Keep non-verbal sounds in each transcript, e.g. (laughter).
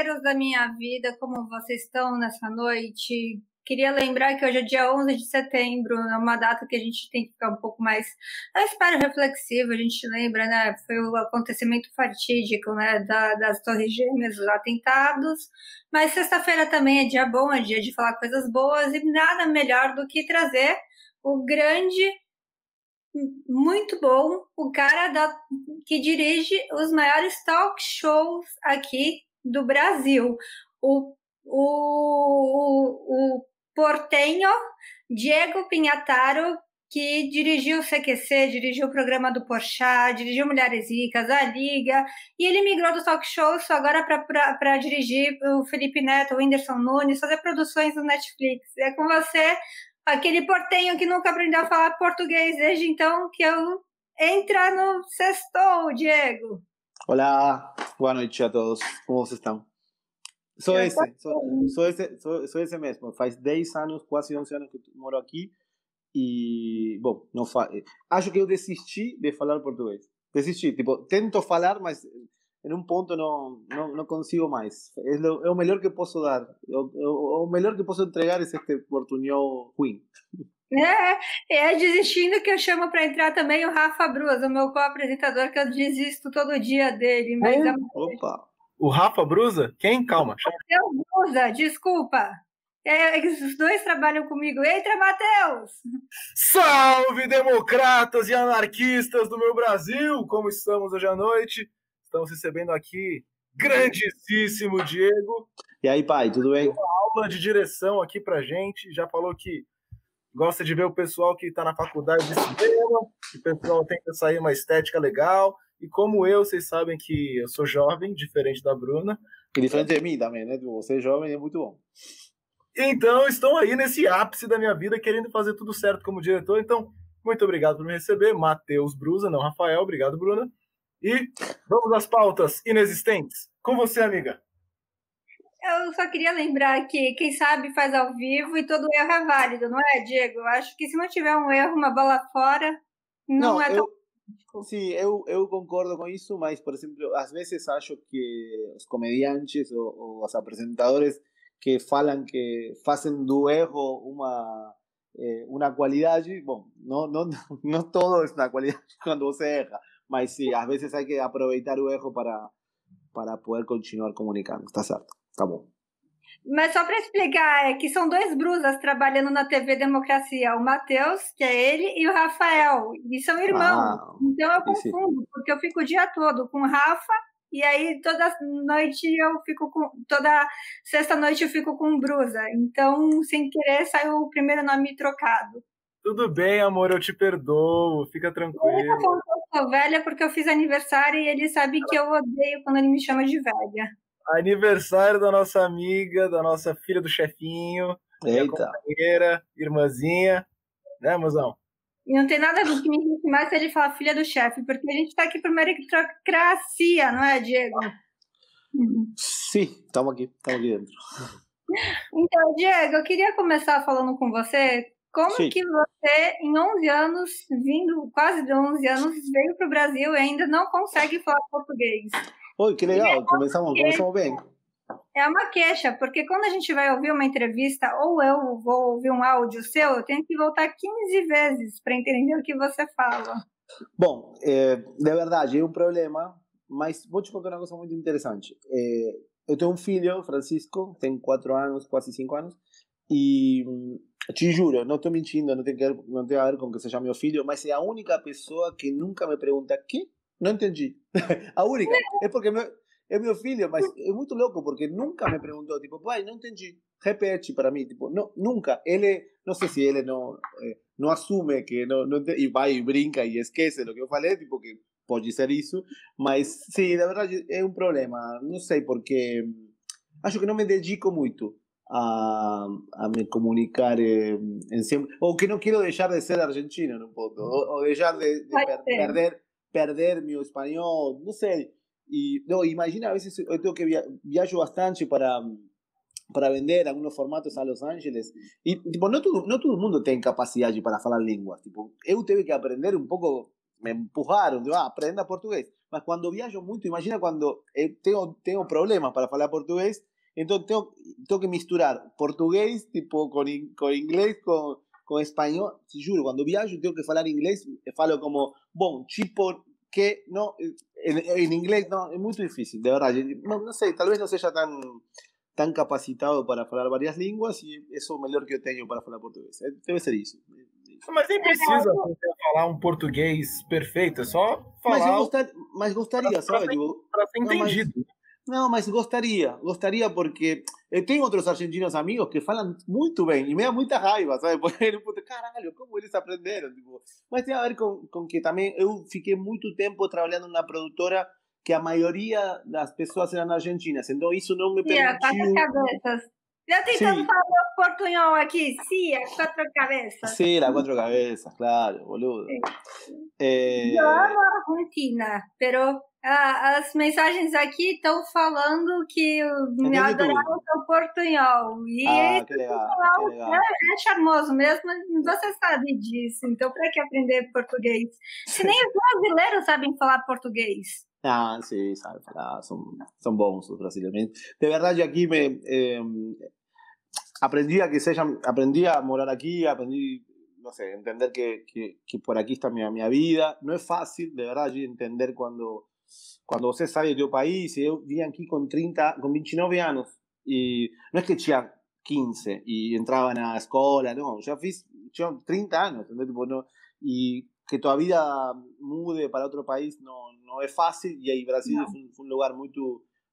parceiros da minha vida, como vocês estão nessa noite? Queria lembrar que hoje é dia 11 de setembro, é uma data que a gente tem que ficar um pouco mais, eu espero, reflexivo. A gente lembra, né? Foi o acontecimento fatídico, né? Da, das Torres Gêmeas, os atentados. Mas sexta-feira também é dia bom, é dia de falar coisas boas e nada melhor do que trazer o grande, muito bom, o cara da, que dirige os maiores talk shows aqui do Brasil. O o, o, portenho Diego Pinhataro, que dirigiu o CQC, dirigiu o programa do Porchat, dirigiu Mulheres Ricas, a Liga, e ele migrou do talk show agora para dirigir o Felipe Neto, o Whindersson Nunes, fazer produções no Netflix. É com você, aquele portenho que nunca aprendeu a falar português desde então que eu entra no sextou, Diego. Olá, boa noite a todos. Estão? Sou esse, sou, sou, esse, sou, sou esse mesmo. Faz 10 anos, quase 11 anos que moro aqui. E, bom, não fa... acho que eu desisti de falar português. Desisti, tipo, tento falar, mas em um ponto não, não, não consigo mais. É, lo, é o melhor que posso dar. O, o, o melhor que posso entregar é este portunhol ruim. (laughs) É, é desistindo que eu chamo para entrar também o Rafa Brus, o meu co-apresentador, que eu desisto todo dia dele. Mas é, é Opa! O Rafa Brusa? Quem? Calma. Matheus Brusa, desculpa. É, os dois trabalham comigo. Entra, Matheus! Salve, democratas e anarquistas do meu Brasil! Como estamos hoje à noite? Estamos recebendo aqui grandíssimo Diego. E aí, pai, tudo bem? Uma aula de direção aqui pra gente. Já falou que gosta de ver o pessoal que está na faculdade de cinema, que o pessoal tenta sair uma estética legal. E como eu, vocês sabem que eu sou jovem, diferente da Bruna. E diferente de mim também, né? Você é jovem é muito bom. Então, estou aí nesse ápice da minha vida, querendo fazer tudo certo como diretor. Então, muito obrigado por me receber. Matheus Brusa, não Rafael. Obrigado, Bruna. E vamos às pautas inexistentes. Com você, amiga. Eu só queria lembrar que quem sabe faz ao vivo e todo erro é válido, não é, Diego? Acho que se não tiver um erro, uma bola fora, não, não é tão Sim, eu, eu concordo com isso, mas, por exemplo, às vezes acho que os comediantes ou, ou os apresentadores que falam que fazem do erro uma eh, uma qualidade, bom, não, não, (laughs) não todo é uma qualidade quando (laughs) você erra, mas sim, às vezes há que aproveitar o erro para, para poder continuar comunicando, está certo, tá bom. Mas só para explicar, é que são dois brusas trabalhando na TV Democracia, o Matheus, que é ele, e o Rafael, e são irmãos. Ah, então eu confundo, porque eu fico o dia todo com o Rafa, e aí toda noite eu fico com. Toda sexta-noite eu fico com o Brusa. Então, sem querer, saiu o primeiro nome trocado. Tudo bem, amor, eu te perdoo, fica tranquilo. Ele eu sou velha porque eu fiz aniversário e ele sabe que eu odeio quando ele me chama de velha. Aniversário da nossa amiga, da nossa filha do chefinho. Eita. Companheira, irmãzinha. Né, mozão? E não tem nada a ver que me irrita mais se ele falar filha do chefe, porque a gente tá aqui por meritocracia, não é, Diego? Sim, estamos aqui, estamos aqui dentro. Então, Diego, eu queria começar falando com você como Sim. que você, em 11 anos, vindo quase de 11 anos, veio para o Brasil e ainda não consegue falar português? Oi, que legal, começamos, começamos bem. É uma queixa, porque quando a gente vai ouvir uma entrevista ou eu vou ouvir um áudio seu, eu tenho que voltar 15 vezes para entender o que você fala. Bom, é, de verdade, é um problema, mas vou te contar uma coisa muito interessante. É, eu tenho um filho, Francisco, tem 4 anos, quase 5 anos, e te juro, não estou mentindo, não tem, que, não tem a ver com que seja meu filho, mas é a única pessoa que nunca me pergunta que não entendi. (laughs) A única. É porque meu, é meu filho, mas é muito louco, porque nunca me perguntou, tipo, pai, não entendi. Repete para mim, tipo, não, nunca. Ele, não sei se ele não, eh, não assume que não, não e vai e brinca e esquece o que eu falei, tipo, que pode ser isso, mas sim, na verdade é um problema. Não sei, porque acho que não me dedico muito a, a me comunicar em sempre. Ou que não quero deixar de ser argentino, não ponto. Ou, ou deixar de, de per, perder perder mi español, no sé. Y no, imagina, a veces yo tengo que via viajo bastante para, para vender algunos formatos a Los Ángeles. E, tipo, não todo, não todo el mundo tiene capacidad para hablar lenguas Tipo, eu tive que aprender un poco me empujaram, tipo, ah, aprenda português. Mas quando viajo muito, imagina cuando eh, tengo tenho, tenho problemas para hablar português, entonces tengo tenho que misturar português, tipo, com, in, inglês, com con español. Si juro, cuando viajo tengo que hablar inglés, falo como, bon, chipo, que, no, en, en, inglés, no, es muy difícil, de verdad. No, no sé, tal vez no sea tan tan capacitado para falar várias línguas e isso é o melhor que eu tenho para falar português. Deve ser isso. Mas nem precisa falar um português perfeito, é só falar. Mas, gostar, mas gostaria, sabe? Para ser entendido. Não mas, não, mas gostaria, gostaria porque eu tenho outros argentinos amigos que falam muito bem e me dá muita raiva, sabe? (laughs) Porque, caralho, como eles aprenderam? Tipo, mas tem a ver com, com que também eu fiquei muito tempo trabalhando na produtora que a maioria das pessoas eram argentinas, então isso não me permitiu... quatro cabeças. Eu tentando falar portunhol aqui, sim, a quatro cabeças. Sim, a quatro cabeças, claro, boludo. É... Eu amo a Argentina, pero ah, as mensagens aqui estão falando que me adoraram o seu portunhol. E ah, que legal, que legal. É, é, charmoso mesmo, você sabe disso. Então, para que aprender português? Se nem os brasileiros sabem falar português. Ah, sí, sabe son, son bons los brasileños. De verdad, yo aquí me eh, aprendí a que se aprendí a morar aquí, aprendí, no sé, entender que, que, que por aquí está mi, mi, vida. No es fácil, de verdad, entender cuando, cuando usted sale de tu país. Yo vine aquí con 30, con 29 años y no es que tenía 15 y entraban a la escuela, no, ya fui, 30 años, Tipo, no, y que todavía mude para otro país no, no es fácil y ahí Brasil no. fue, un, fue, un, lugar muy,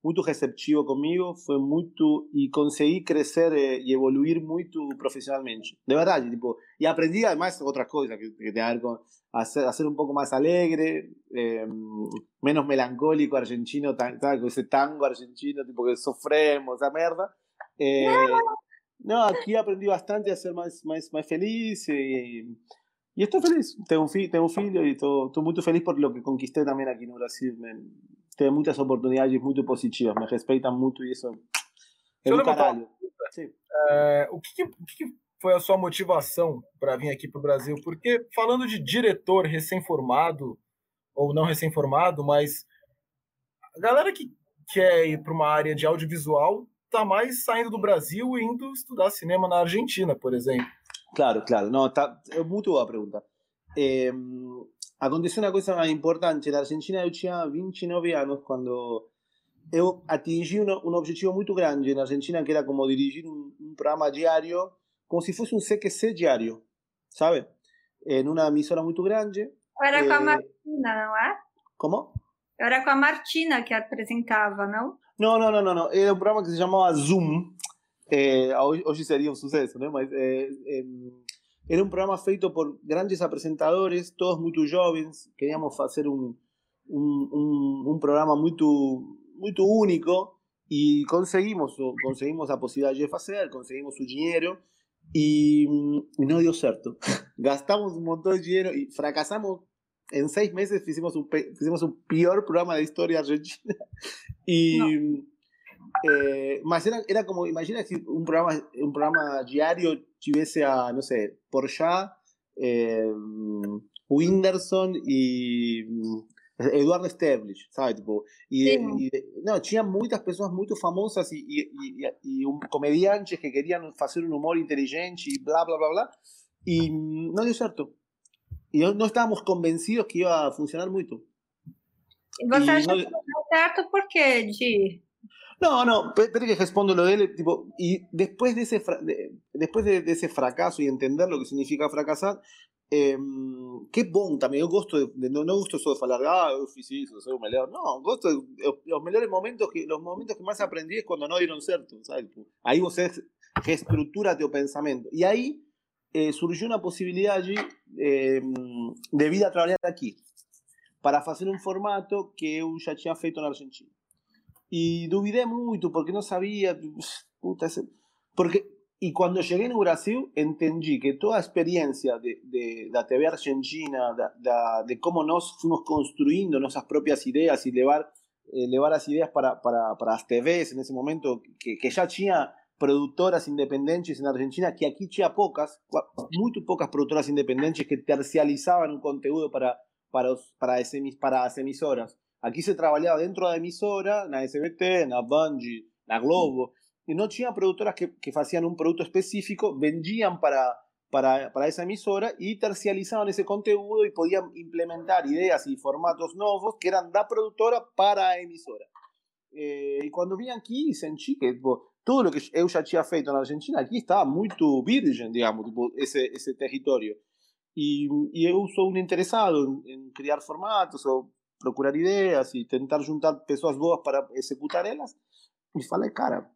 muy receptivo conmigo, fue muy y conseguí crecer eh, y evoluir muy profesionalmente, de verdad, y, tipo, y aprendí además otras cosas que, que tener con hacer, un poco más alegre, eh, menos melancólico argentino, tan, tan, ese tango argentino, tipo que sofremos, esa mierda. Eh, no, aquí aprendí bastante a ser más, más, más feliz y, y estoy feliz, tengo un, fi tengo un filho y estoy muy feliz por lo que conquisté también aquí en Brasil. Me, tenho muitas oportunidades muito positivas, me respeitam muito e isso é do caralho. É, o, que, o que foi a sua motivação para vir aqui para o Brasil? Porque falando de diretor recém-formado, ou não recém-formado, mas a galera que quer ir para uma área de audiovisual tá mais saindo do Brasil e indo estudar cinema na Argentina, por exemplo. Claro, claro. No, está, es muy boa pregunta. Eh, aconteceu uma coisa importante. Na Argentina eu tinha 29 anos quando eu atingi um, um objetivo muito grande na Argentina, que era como dirigir um, um programa diário, como se fosse um CQC diário, sabe? Em uma emissora muito grande. Era com a Martina, não é? Como? Era com a Martina que apresentava, não? Não, não, não, não. Era um programa que se chamava Zoom. Eh, hoy, hoy, sería un suceso, ¿no? Eh, eh, era un programa feito por grandes apresentadores, todos muy jóvenes, queríamos hacer un, un, un, un programa muy, muy único y conseguimos, conseguimos la posibilidad de hacer, conseguimos su dinero y, y no dio cierto. (laughs) Gastamos un montón de dinero y fracasamos. En seis meses hicimos un, hicimos un peor programa de historia argentina (laughs) y... No eh, mas era, era como, imagina si un programa, un programa diario tuviese a, no sé, Porchat, eh, Winderson y Eduardo Stablish, ¿sabes? Tipo, y, sí. y, no, tinha muitas pessoas muito famosas e, e, e, e um, comediantes que queriam fazer um humor inteligente e blá, blá, blá, blá. E não deu certo. E não estávamos convencidos que ia funcionar muito. E você acha que não deu certo por quê, Di? No, no, espera que respondo lo de él, tipo, y después de ese, de, después de, de, ese fracaso y entender lo que significa fracasar, Em, eh, que Bond también, yo gosto de, de no, no, gusto eso de falar, ah, uff, sí, soy un meleón. No, gosto de, los mejores momentos que los momentos que más aprendí es cuando no dieron cierto, ¿sabes? Ahí vos es estructura tu pensamiento. Y ahí eh, surgió una posibilidad allí eh, de vida a trabajar aquí para hacer un formato que eu já feito na Argentina. E duvidei muito porque não sabia, puta, porque y cuando lleguei no Brasil, entendi que toda a experiência de, de, TV argentina, de como nós fomos construindo nossas próprias ideias e levar, eh, levar as para, para, para as TVs en ese momento, que, que já tinha produtoras independentes en Argentina, que aquí tinha pocas, muy pocas productoras independentes que tercializaban un conteúdo para, para, para, ese, para as emisoras. Aquí se trabajaba dentro da emisora, na SBT, na Bungie, na Globo, e não tinha produtoras que, que faziam um produto específico, vendiam para, para, para essa emissora e tercializavam esse conteúdo e podiam implementar ideias e formatos novos que eram da produtora para a emissora. Eh, e quando vim aqui, senti que tipo, tudo o que eu já tinha feito na Argentina aqui estava muito virgem, digamos, tipo, esse, esse território. E, e eu sou um interessado em, formatos ou procurar ideias e tentar juntar pessoas boas para executar elas. E falei, cara,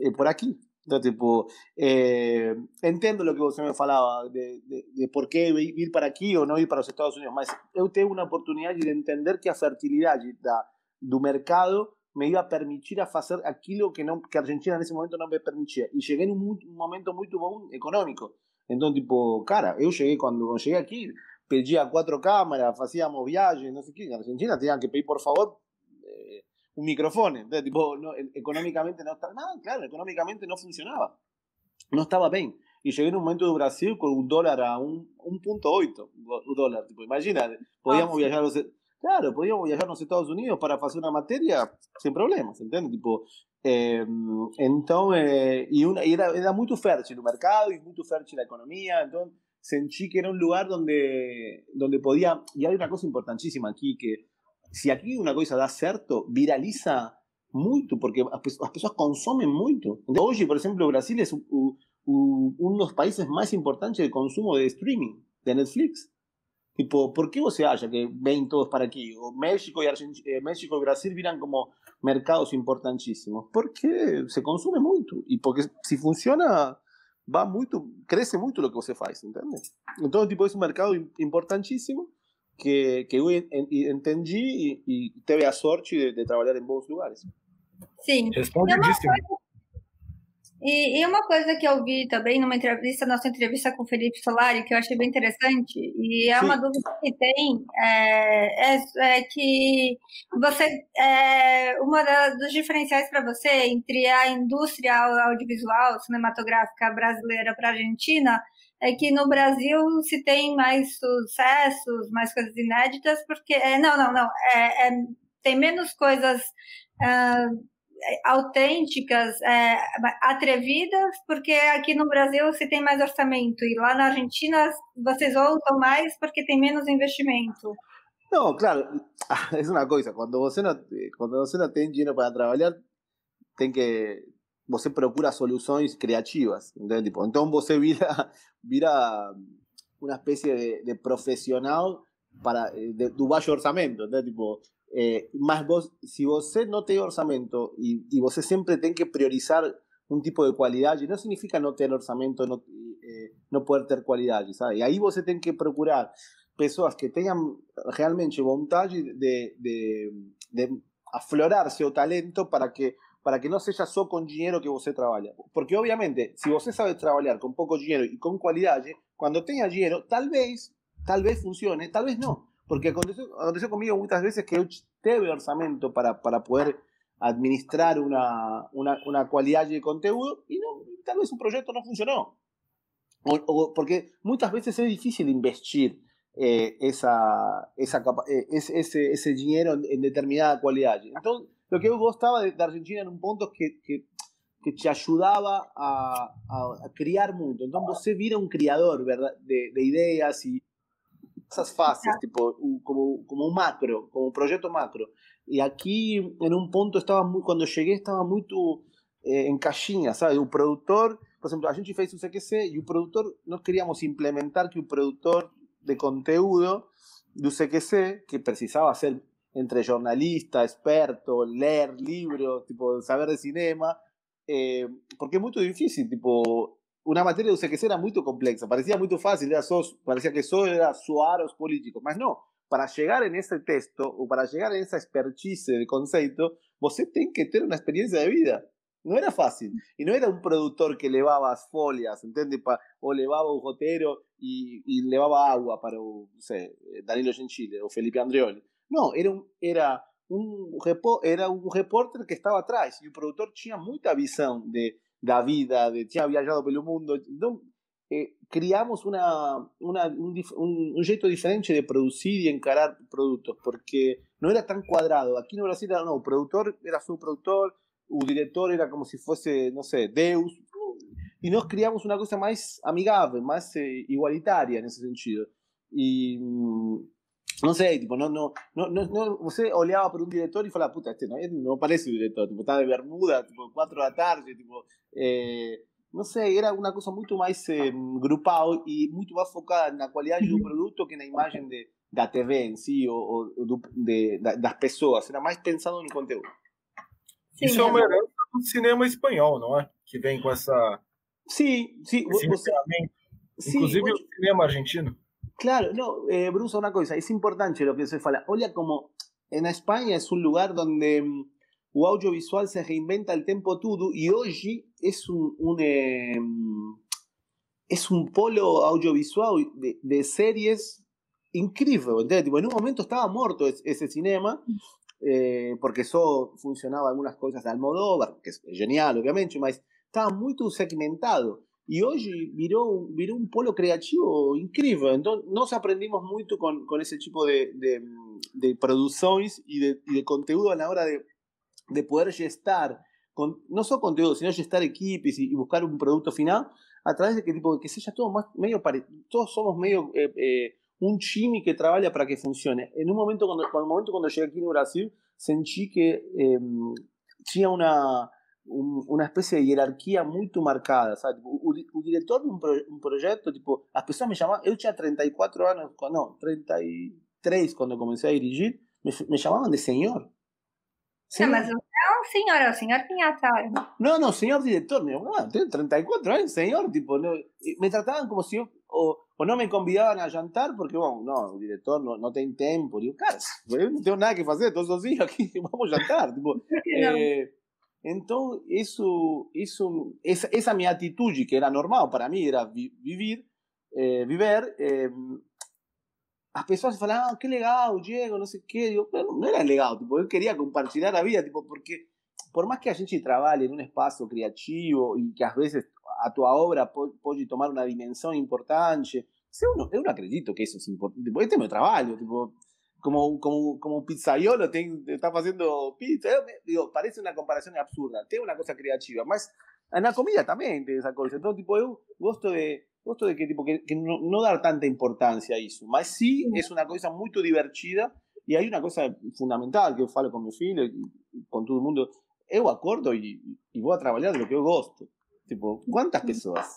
é por aqui. Então, tipo, eh, entendo o que você me falava de, de, de por que ir para aqui ou não ir para os Estados Unidos, mas eu tenho uma oportunidade de entender que a fertilidade da, do mercado me iba a permitir a hacer aquilo que, no, que Argentina en ese momento no me llegué en un, un momento muy bom económico. Entonces, tipo, cara, yo llegué cuando llegué aquí, pedía cuatro cámaras, hacíamos viajes, no sé qué. En Argentina tenían que pedir, por favor, eh, un micrófono. Entonces, tipo, no, económicamente no estaba, nada, claro, económicamente no funcionaba. No estaba bien. Y llegué en un momento de Brasil con un dólar a un, un punto oito, un dólar. Tipo, imagínate, podíamos ah, viajar los Claro, podíamos viajar a los Estados Unidos para hacer una materia sin problemas, ¿entiendes? Tipo, eh, entonces, y, una, y era, era muy fértil el mercado y muy fértil la economía, entonces sentí que era un lugar donde, donde podía, y hay una cosa importantísima aquí, que si aquí una cosa da cierto, viraliza mucho, porque las personas consumen mucho. Hoy, por ejemplo, Brasil es uno de los países más importantes de consumo de streaming, de Netflix. Tipo, ¿por qué se haya que ven todos para aquí? O México y, eh, México y Brasil viran como mercados importantísimos. Porque se consume mucho. Y porque si funciona, va mucho, crece mucho lo que você faz, ¿entendés? Entonces, tipo, es un mercado importantísimo que, que yo entendí y, y teve a sorte de, de trabalhar em bons lugares. Sim. Respondidíssimo. E, e, uma coisa que eu vi também numa entrevista, nossa entrevista com o Felipe Solari, que eu achei bem interessante, e é Sim. uma dúvida que tem, é, é, é que você é, uma dos diferenciais para você entre a indústria audiovisual cinematográfica brasileira para a Argentina é que no Brasil se tem mais sucessos, mais coisas inéditas, porque é, não, não, não, é, é tem menos coisas uh, autênticas, é, atrevidas, porque aqui no Brasil se tem mais orçamento e lá na Argentina vocês voltam mais porque tem menos investimento. Não, claro, (laughs) é uma coisa, quando você não, quando você não tem dinheiro para trabalhar, tem que você procura soluções criativas, entende? Tipo, então você vira (laughs) vira uma espécie de, de para de, do baixo orçamento, entende? Tipo, Eh, más vos, si vos no tenés orçamento y, y vos siempre tenés que priorizar un tipo de cualidad, y no significa no tener orçamento, no, eh, no poder tener cualidad, ¿sabes? Y ahí vos tenés que procurar personas que tengan realmente voluntad de, de, de aflorar su talento para que para que no sea solo con dinero que vos trabaja. Porque obviamente, si vos sabe trabajar con poco dinero y con cualidad, cuando tenga dinero, tal vez, tal vez funcione, tal vez no. Porque aconteceu, aconteceu comigo muitas vezes que eu teve orçamento para, para poder administrar uma, uma, uma qualidade de conteúdo e não, talvez o projeto não funcionou. Ou, ou, porque muitas vezes é difícil investir eh, essa, essa, eh, esse, esse dinheiro em determinada qualidade. Então, o que eu gostava da Argentina em um ponto que, que, que te ajudava a, a, a, criar muito. Então, você vira um criador verdade, de, de ideias e esas fases, tipo, como, como un macro, como un proyecto macro. Y aquí, en un punto, estaba muy, cuando llegué, estaba muy eh, en caixinha, ¿sabes? Un productor, por ejemplo, a gente fez o CQC y un productor, no queríamos implementar que un productor de contenido de CQC, que precisaba ser entre jornalista, experto, leer libros, tipo, saber de cinema, eh, porque es muy difícil, tipo, una materia de UCQC era muy compleja, parecía muy fácil, era parecía que solo era suaros políticos, mas no, para llegar en ese texto o para llegar en esa expertise de concepto, você tem que tener una experiencia de vida. No era fácil. Y no era un productor que levaba folias, ¿entiendes? o levaba un jotero y, y levaba agua para, no sé, Danilo Gentile o Felipe Andreoli. No, era un, era un, era un que estaba atrás y o productor tenía mucha visión de, la vida, de, tinha viajado pelo mundo. Então, eh, criamos uma, uma, um, um, um, jeito diferente de producir y encarar productos porque no era tan cuadrado. Aquí no Brasil, era, não, o produtor era seu produtor, o diretor era como si fuese não sei, Deus. E nós criamos uma coisa mais amigável, mais eh, igualitária nesse sentido. E, no sé, tipo, no, no, no, no, no, você oleaba por un director y fue la puta, este no, no parece un director, tipo, estaba de bermuda, tipo, cuatro de la tarde, tipo, eh, não sei, era uma coisa muito mais eh, grupal e muito mais focada na qualidade do produto que na imagem de, da TV em si, ou, ou do, de, das pessoas. Era mais pensando no conteúdo. Sim, Isso é uma herança do cinema espanhol, não é? Que vem com essa. Sim, sim. Você... Inclusive o cinema argentino. Claro, no, eh, Bruce, una cosa, es importante lo que se fala. Olha como en España es un lugar donde o audiovisual se reinventa el tempo todo y hoy es un, un eh, es un polo audiovisual de, de series increíble. Tipo, en un momento estaba muerto ese cinema, eh, porque eso funcionaba algunas cosas de Almodóvar, que es genial, obviamente, pero estaba muy segmentado. Y hoy viró, viró un polo creativo increíble. Entonces, nos aprendimos mucho con, con ese tipo de, de, de y de, y de contenido a la hora de de poder gestar, con, no solo contenido, sino gestar equipos y, buscar un producto final a través de que tipo que sea todo más medio todos somos medio eh, eh, un chimi que trabaja para que funcione. En un momento cuando, cuando, momento cuando llegué aquí en Brasil, sentí que eh, tenía una, un, una especie de hierarquia muito marcada, sabe? O, o, o diretor de um, pro, um, projeto, tipo, as pessoas me chamavam, eu tinha 34 anos, não, 33 quando comecei a dirigir, me, me de senhor. Senhor. Não, mas não, senhor, é o senhor Pinhatário. Não, não, senhor diretor, meu, ah, tenho 34 anos, senhor, tipo, me tratavam como se eu, ou, ou não me convidavam a jantar, porque, bom, não, o diretor não, não tem tempo, digo, cara, eu (laughs) não tenho nada que fazer todos os dias aqui, (laughs) vamos jantar, tipo, (laughs) eh, entonces, eso, eso, esa, esa mi actitud, que era normal para mí, era vi, eh, viver, eh, as pessoas falavam, ah, que legal, Diego, não era legal, tipo, eu queria compartilhar a vida, tipo, porque por mais que a gente trabalhe num espaço criativo e que às vezes a tua obra pode, tomar uma dimensão importante, eu não, eu não acredito que isso é importante. Tipo, este é meu trabalho, tipo, como, como, como un pizzaiolo, te, te estás haciendo pizza. Eh, digo, parece una comparación absurda. Tengo una cosa creativa. Más, en la comida también te esa cosa. Todo tipo de gusto de, gusto de que, tipo, que, que no, no, dar tanta importancia a eso. Más sí es una cosa muy divertida y hay una cosa fundamental que eu falo con mi filho, con todo el mundo. Eu acordo y, y voy a trabajar de lo que yo gosto. Tipo, ¿cuántas personas?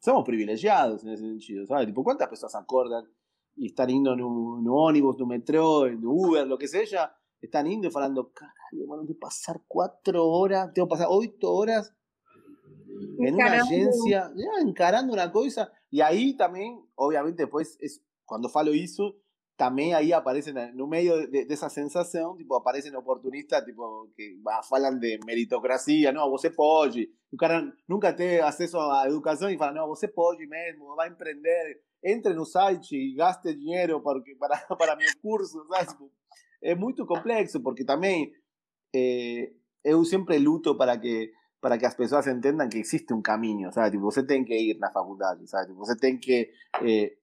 Somos privilegiados en ese sentido, ¿sabes? Tipo, ¿cuántas personas acordan e estão indo no, no ônibus, no metrô, no Uber, lo que seja, estão indo e falando, caralho, mano, tenho que passar quatro horas, tenho que passar oito horas en una agencia, ya, encarando una cosa, y ahí también, obviamente, pues, es, cuando falo eso, también ahí aparecen, en un medio de, esa sensación, tipo, aparecen oportunistas, tipo, que hablan de meritocracia, no, vos pode, nunca, nunca te acceso a educación y falan, no, vos pode mesmo, va a emprender, entre no site y gaste dinero (laughs) para, para, para mi curso, ¿sabes? Es muy complejo, porque también eh, yo siempre luto para que para que as pessoas entendam que existe um caminho, sabe? Tipo, você tem que ir na faculdade, sabe? Tipo, você tem que eh,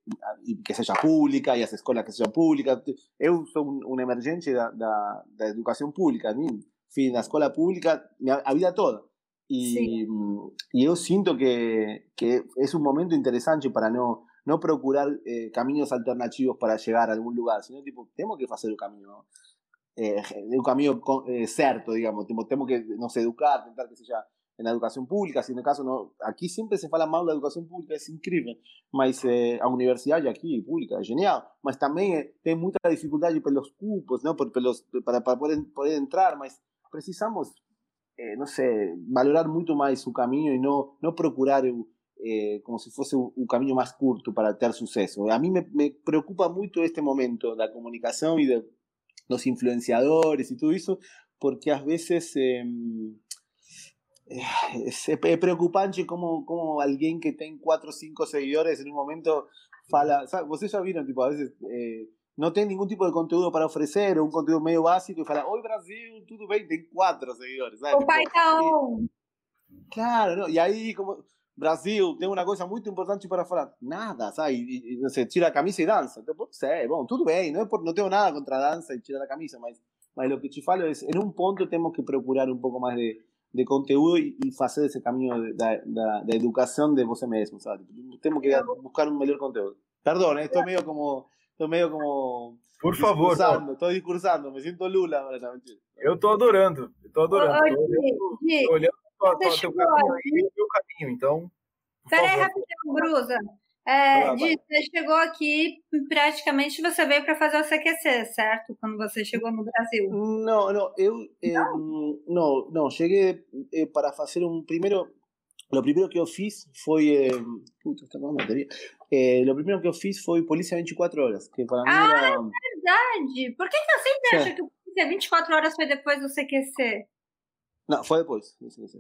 que seja pública e as escolas que sejam públicas. Eu sou um, um emergente da, da, da, educação pública, mim, fui na escola pública a vida toda. E, e eu sinto que, que é um momento interessante para não não procurar eh, caminhos alternativos para chegar a algum lugar, sino tipo, temos que fazer o caminho eh, un camino eh, digamos, tenemos que nos educar, tentar que sea en la educación pública, si en el caso no, aquí siempre se fala mal la educación pública, es increíble, mas eh, a universidad aquí pública es genial, mas también eh, tem mucha dificultad por los cupos, ¿no? Por, los, para, para poder, poder entrar, mas precisamos, eh, no sé, valorar mucho más su camino y no, no procurar eh, como si fuese un, un, camino más corto para tener suceso. A mí me, me preocupa mucho este momento, la comunicación y de los influenciadores y todo eso, porque a veces eh, es preocupante como, como alguien que tiene cuatro o cinco seguidores en un momento fala, vos ya vieron, tipo, a veces eh, no tiene ningún tipo de contenido para ofrecer, o un contenido medio básico, y fala, hoy Brasil, todo bem, tem cuatro seguidores. ¿sabes? O pai tá Claro, ¿no? y ahí como Brasil, tenho uma coisa muito importante para falar. Nada, sabe? E, e, não sei, tira a camisa e dança. Então, sei, bom, tudo bem, não, é por, não tenho nada contra a dança e tirar a camisa, mas, mas o que te falo é, em um ponto temos que procurar um pouco mais de, de conteúdo e, e fazer esse caminho da, da, da educação de você mesmo, sabe? Temos que buscar um melhor conteúdo. Perdão, estou meio como... Estou meio como... Por favor. Estou discursando, me sinto Lula mentira. Eu estou adorando, estou adorando. Estou olhando, olhando o teu caminho aí, o caminho, então... Peraí, rapidinho, Brusa. É, você chegou aqui, praticamente você veio para fazer o CQC, certo? Quando você chegou no Brasil. Não, não, eu eh, não, não, cheguei eh, para fazer um primeiro. O primeiro que eu fiz foi. Eh, puta, está com bateria. Eh, o primeiro que eu fiz foi Polícia 24 Horas, que para mim ah, era. é verdade! Por que, que eu sempre acho que o Polícia 24 Horas foi depois do CQC? Depois do CQC.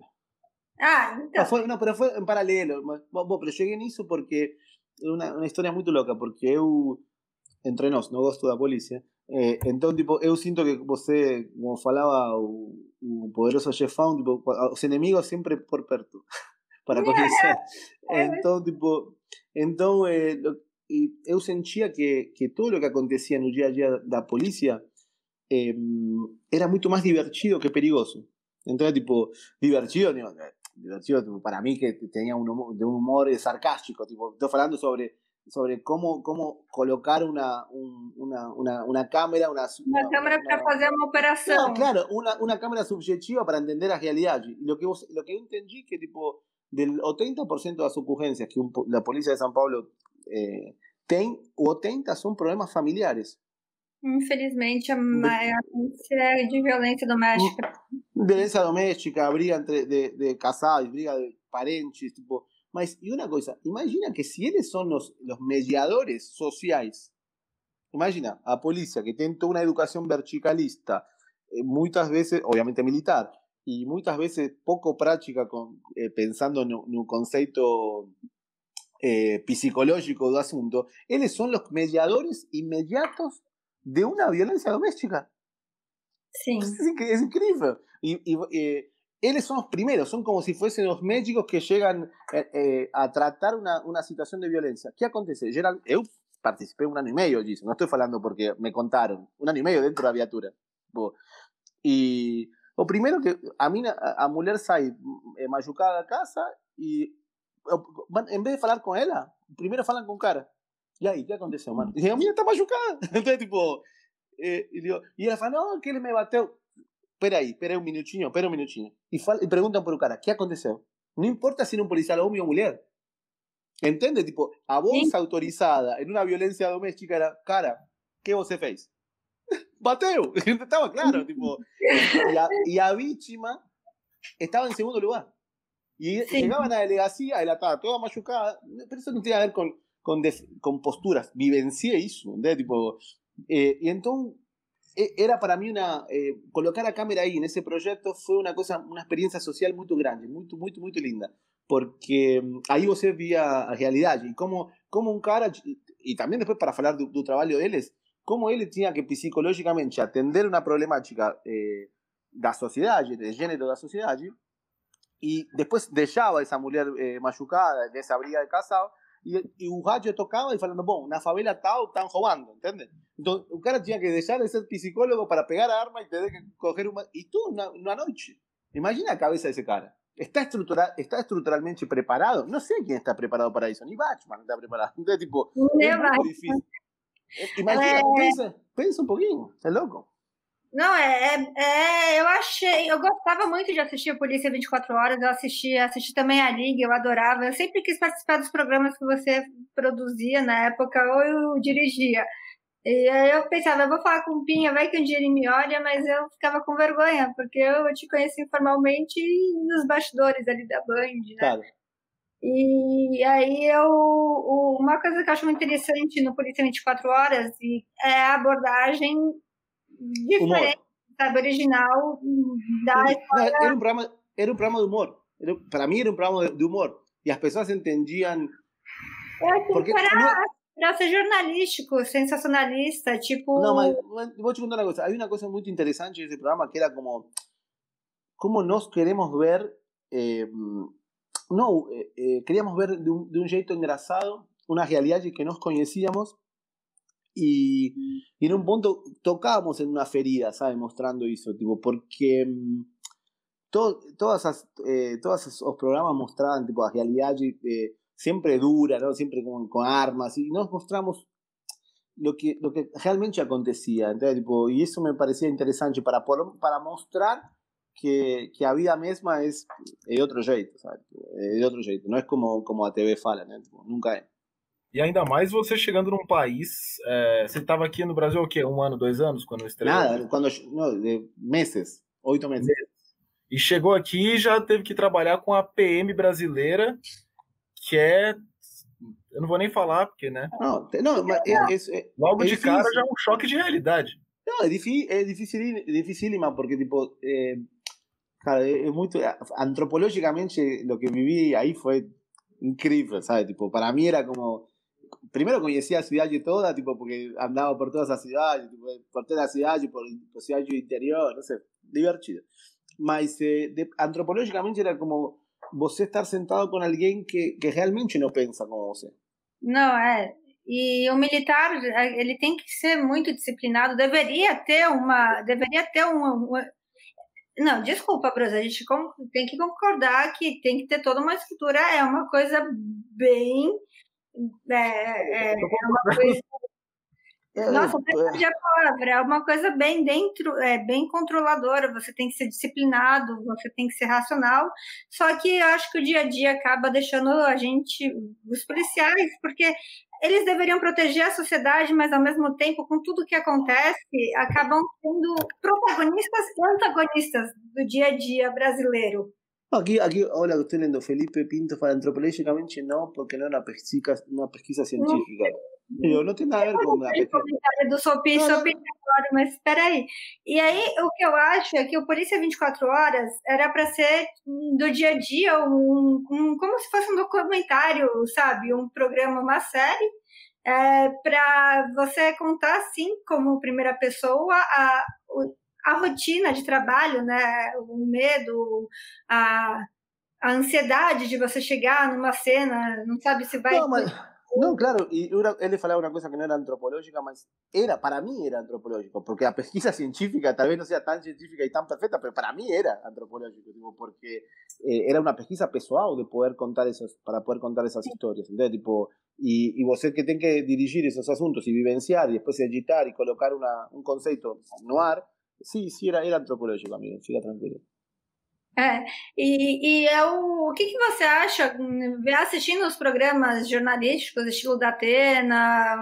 Ah. No, fue, no, pero fue en paralelo. Pero cheguei nisso porque é uma, uma história muito louca, porque eu, entre nós, não gosto da polícia, eh, então, tipo, eu sinto que você, como falava o, o poderoso chefão, tipo, os inimigos sempre por perto, (laughs) para conhecer. (laughs) Então, tipo, então, eh, eu sentia que, que todo o que acontecia no dia a dia da polícia eh, era muito mais divertido que perigoso. Então, tipo, divertido, digo, divertido para mí que tenía un humor, de un humor sarcástico, tipo, estoy hablando sobre sobre cómo, cómo colocar una, un, una, una, una, cámara, una, una, cámara para hacer una operación. No, claro, una, una cámara subjetiva para entender la realidad. Lo que, vos, lo que yo entendí que tipo del 80% de las ocurrencias que un, la policía de São Paulo eh, tem, o 80 son problemas familiares. Infelizmente, a maior é de violência doméstica. Violência doméstica, briga entre, de, de casados, briga de parentes, tipo. Mas, e uma imagina que se eles são os, os mediadores sociais, imagina a polícia que tem toda uma educação verticalista, eh, muitas vezes, obviamente militar, e muitas vezes pouco prática, com, eh, pensando no, no conceito eh, psicológico do assunto, eles são os mediadores imediatos de una violencia doméstica. Sim. É, é incrível. E, e, e, eles são os primeiros, são como se fuessem os médicos que chegam eh, eh, a tratar uma, uma situação de violência. O que acontece? Gerald, eu participei um ano e meio disso, não estou falando porque me contaram, um ano e meio dentro da viatura. Bom, e o primeiro que a, mina, a mulher sai é, eh, machucada da casa e em vez de falar com ela, primeiro falam com o cara. E aí, o que aconteceu, mano? Mm. E a minha tá machucada. (laughs) Então, tipo, e, e, digo, e ela fala, não, que ele me bateu. Peraí, peraí um minutinho, peraí um minutinho. E, fala, e perguntam cara, que aconteceu? Não importa se é um policial homem ou mulher. Entende? Tipo, a voz Sim. autorizada em uma violência doméstica era, cara, que você fez? (laughs) Bateu! (laughs) Estava claro, tipo. E a, e a vítima estava em segundo lugar. E Sim. chegavam na delegacia, ela estava toda machucada. Pero isso não tem a ver com con, con posturas, vivencié eso, ¿entendés? Tipo, eh, y entonces e, era para mí una, eh, colocar a cámara ahí en ese proyecto fue una cosa, una experiencia social muy grande, muy, muy, muy linda, porque mm, ahí vos vía a realidad y como, como un cara, y también después para hablar del trabajo de él, es cómo él tenía que psicológicamente atender una problemática eh, da sociedade, de gênero da sociedade, e depois deixava essa mulher eh, machucada nessa briga de casal e, e o rádio tocava falando, bom, na favela tal estão roubando, entende? Então o cara tinha que deixar de ser psicólogo para pegar arma e ter que correr uma... E tudo na, na noite. Imagina a cabeça desse cara. Está, estrutural, está estruturalmente preparado. No sé quién está preparado para eso, ni Batman está preparado. Entonces, tipo, es muy difícil. Eh, imagina, eh... pensa, pensa, un poquito, es loco. Não, é, é, é, eu achei, eu gostava muito de assistir a Polícia 24 Horas, eu assisti, assisti também a Liga, eu adorava, eu sempre quis participar dos programas que você produzia na época, ou eu dirigia. E aí eu pensava, eu vou falar com o Pinha, vai que um dia ele me olha, mas eu ficava com vergonha, porque eu te conheci informalmente nos bastidores ali da Band, né? Claro. E aí eu, uma coisa que eu acho muito interessante no Polícia 24 Horas é a abordagem diferente, sabe, original da história. Era um programa, era um programa de humor. Era, para mim era um programa de humor. E as pessoas entendiam. Porque era, era ser jornalístico, sensacionalista, tipo. Não, mas, vou te contar uma coisa. Havia uma coisa muito interessante nesse programa que era como. Como nós queremos ver. Eh, no, eh, queríamos ver de un, de un jeito engrasado una realidad que nos conocíamos y, y, en un punto tocábamos en una ferida, ¿sabes? Mostrando eso, tipo, porque mm, todo, todas, esas, eh, todos esos programas mostraban, tipo, la realidad eh, siempre dura, ¿no? Siempre con, con, armas, y nos mostramos lo que, lo que realmente acontecía, entonces, tipo, y eso me parecía interesante para, para mostrar que, que a vida misma es de otro jeito, ¿sabes? De otro jeito, no es como, como a TV fala, né? Tipo, nunca é. E ainda mais você chegando num país. É, você estava aqui no Brasil o quê? Um ano, dois anos quando estreou? Nada, quando, não, meses, oito meses. E chegou aqui e já teve que trabalhar com a PM brasileira, que é. Eu não vou nem falar, porque, né? Não, não mas é, é, é, Logo de cara já é um choque de realidade. Não, é difícil, é difícil, é dificílima, porque, tipo, é, cara, é muito. Antropologicamente, o que vivi aí foi incrível, sabe? Tipo, para mí era como primero conocía ciudad toda, tipo, porque andaba por todas las ciudades, tipo, por toda la ciudad por, por ciudad interior, no sé, divertido. Mas eh, de, antropológicamente era como você estar sentado com alguém que, que realmente não pensa como você. Não, é. E o militar, ele tem que ser muito disciplinado, deveria ter uma, deveria ter uma, uma não, desculpa, Bruce, a gente tem que concordar que tem que ter toda uma estrutura, é uma coisa bem é, é, é uma coisa. É, Nossa, não a palavra, é uma coisa bem dentro, é bem controladora. Você tem que ser disciplinado, você tem que ser racional. Só que eu acho que o dia a dia acaba deixando a gente, os policiais, porque eles deveriam proteger a sociedade, mas ao mesmo tempo, com tudo que acontece, acabam sendo protagonistas e antagonistas do dia a dia brasileiro. Aquí, aquí, hola, estoy leyendo Felipe Pinto para antropológicamente no, porque no es una pesquisa, una pesquisa científica. Eu não tem nada a ver com a pesquisa. do Sopi, Sopi agora, mas espera aí. E aí, o que eu acho é que o Polícia 24 Horas era para ser do dia a dia, um, um, como se fosse um documentário, sabe? Um programa, uma série, é, para você contar, assim, como primeira pessoa, a, a rotina de trabalho, né? O medo, a, a ansiedade de você chegar numa cena, não sabe se vai. Não, mas, não claro, e ele falava uma coisa que não era antropológica, mas era, para mim era antropológico, porque a pesquisa (laughs) científica talvez não seja tão científica e tão perfeita, mas para mim era antropológico, tipo, porque eh, era uma pesquisa pessoal de poder contar esos, para poder contar essas histórias, entendeu? Tipo, e, e você que tem que dirigir esses assuntos e vivenciar, e depois editar e colocar uma, um conceito no ar, Sim, sim, era, era antropológico, amigo, fica tranquilo. É, e, e é o, o que, que você acha, assistindo os programas jornalísticos, estilo da Atena,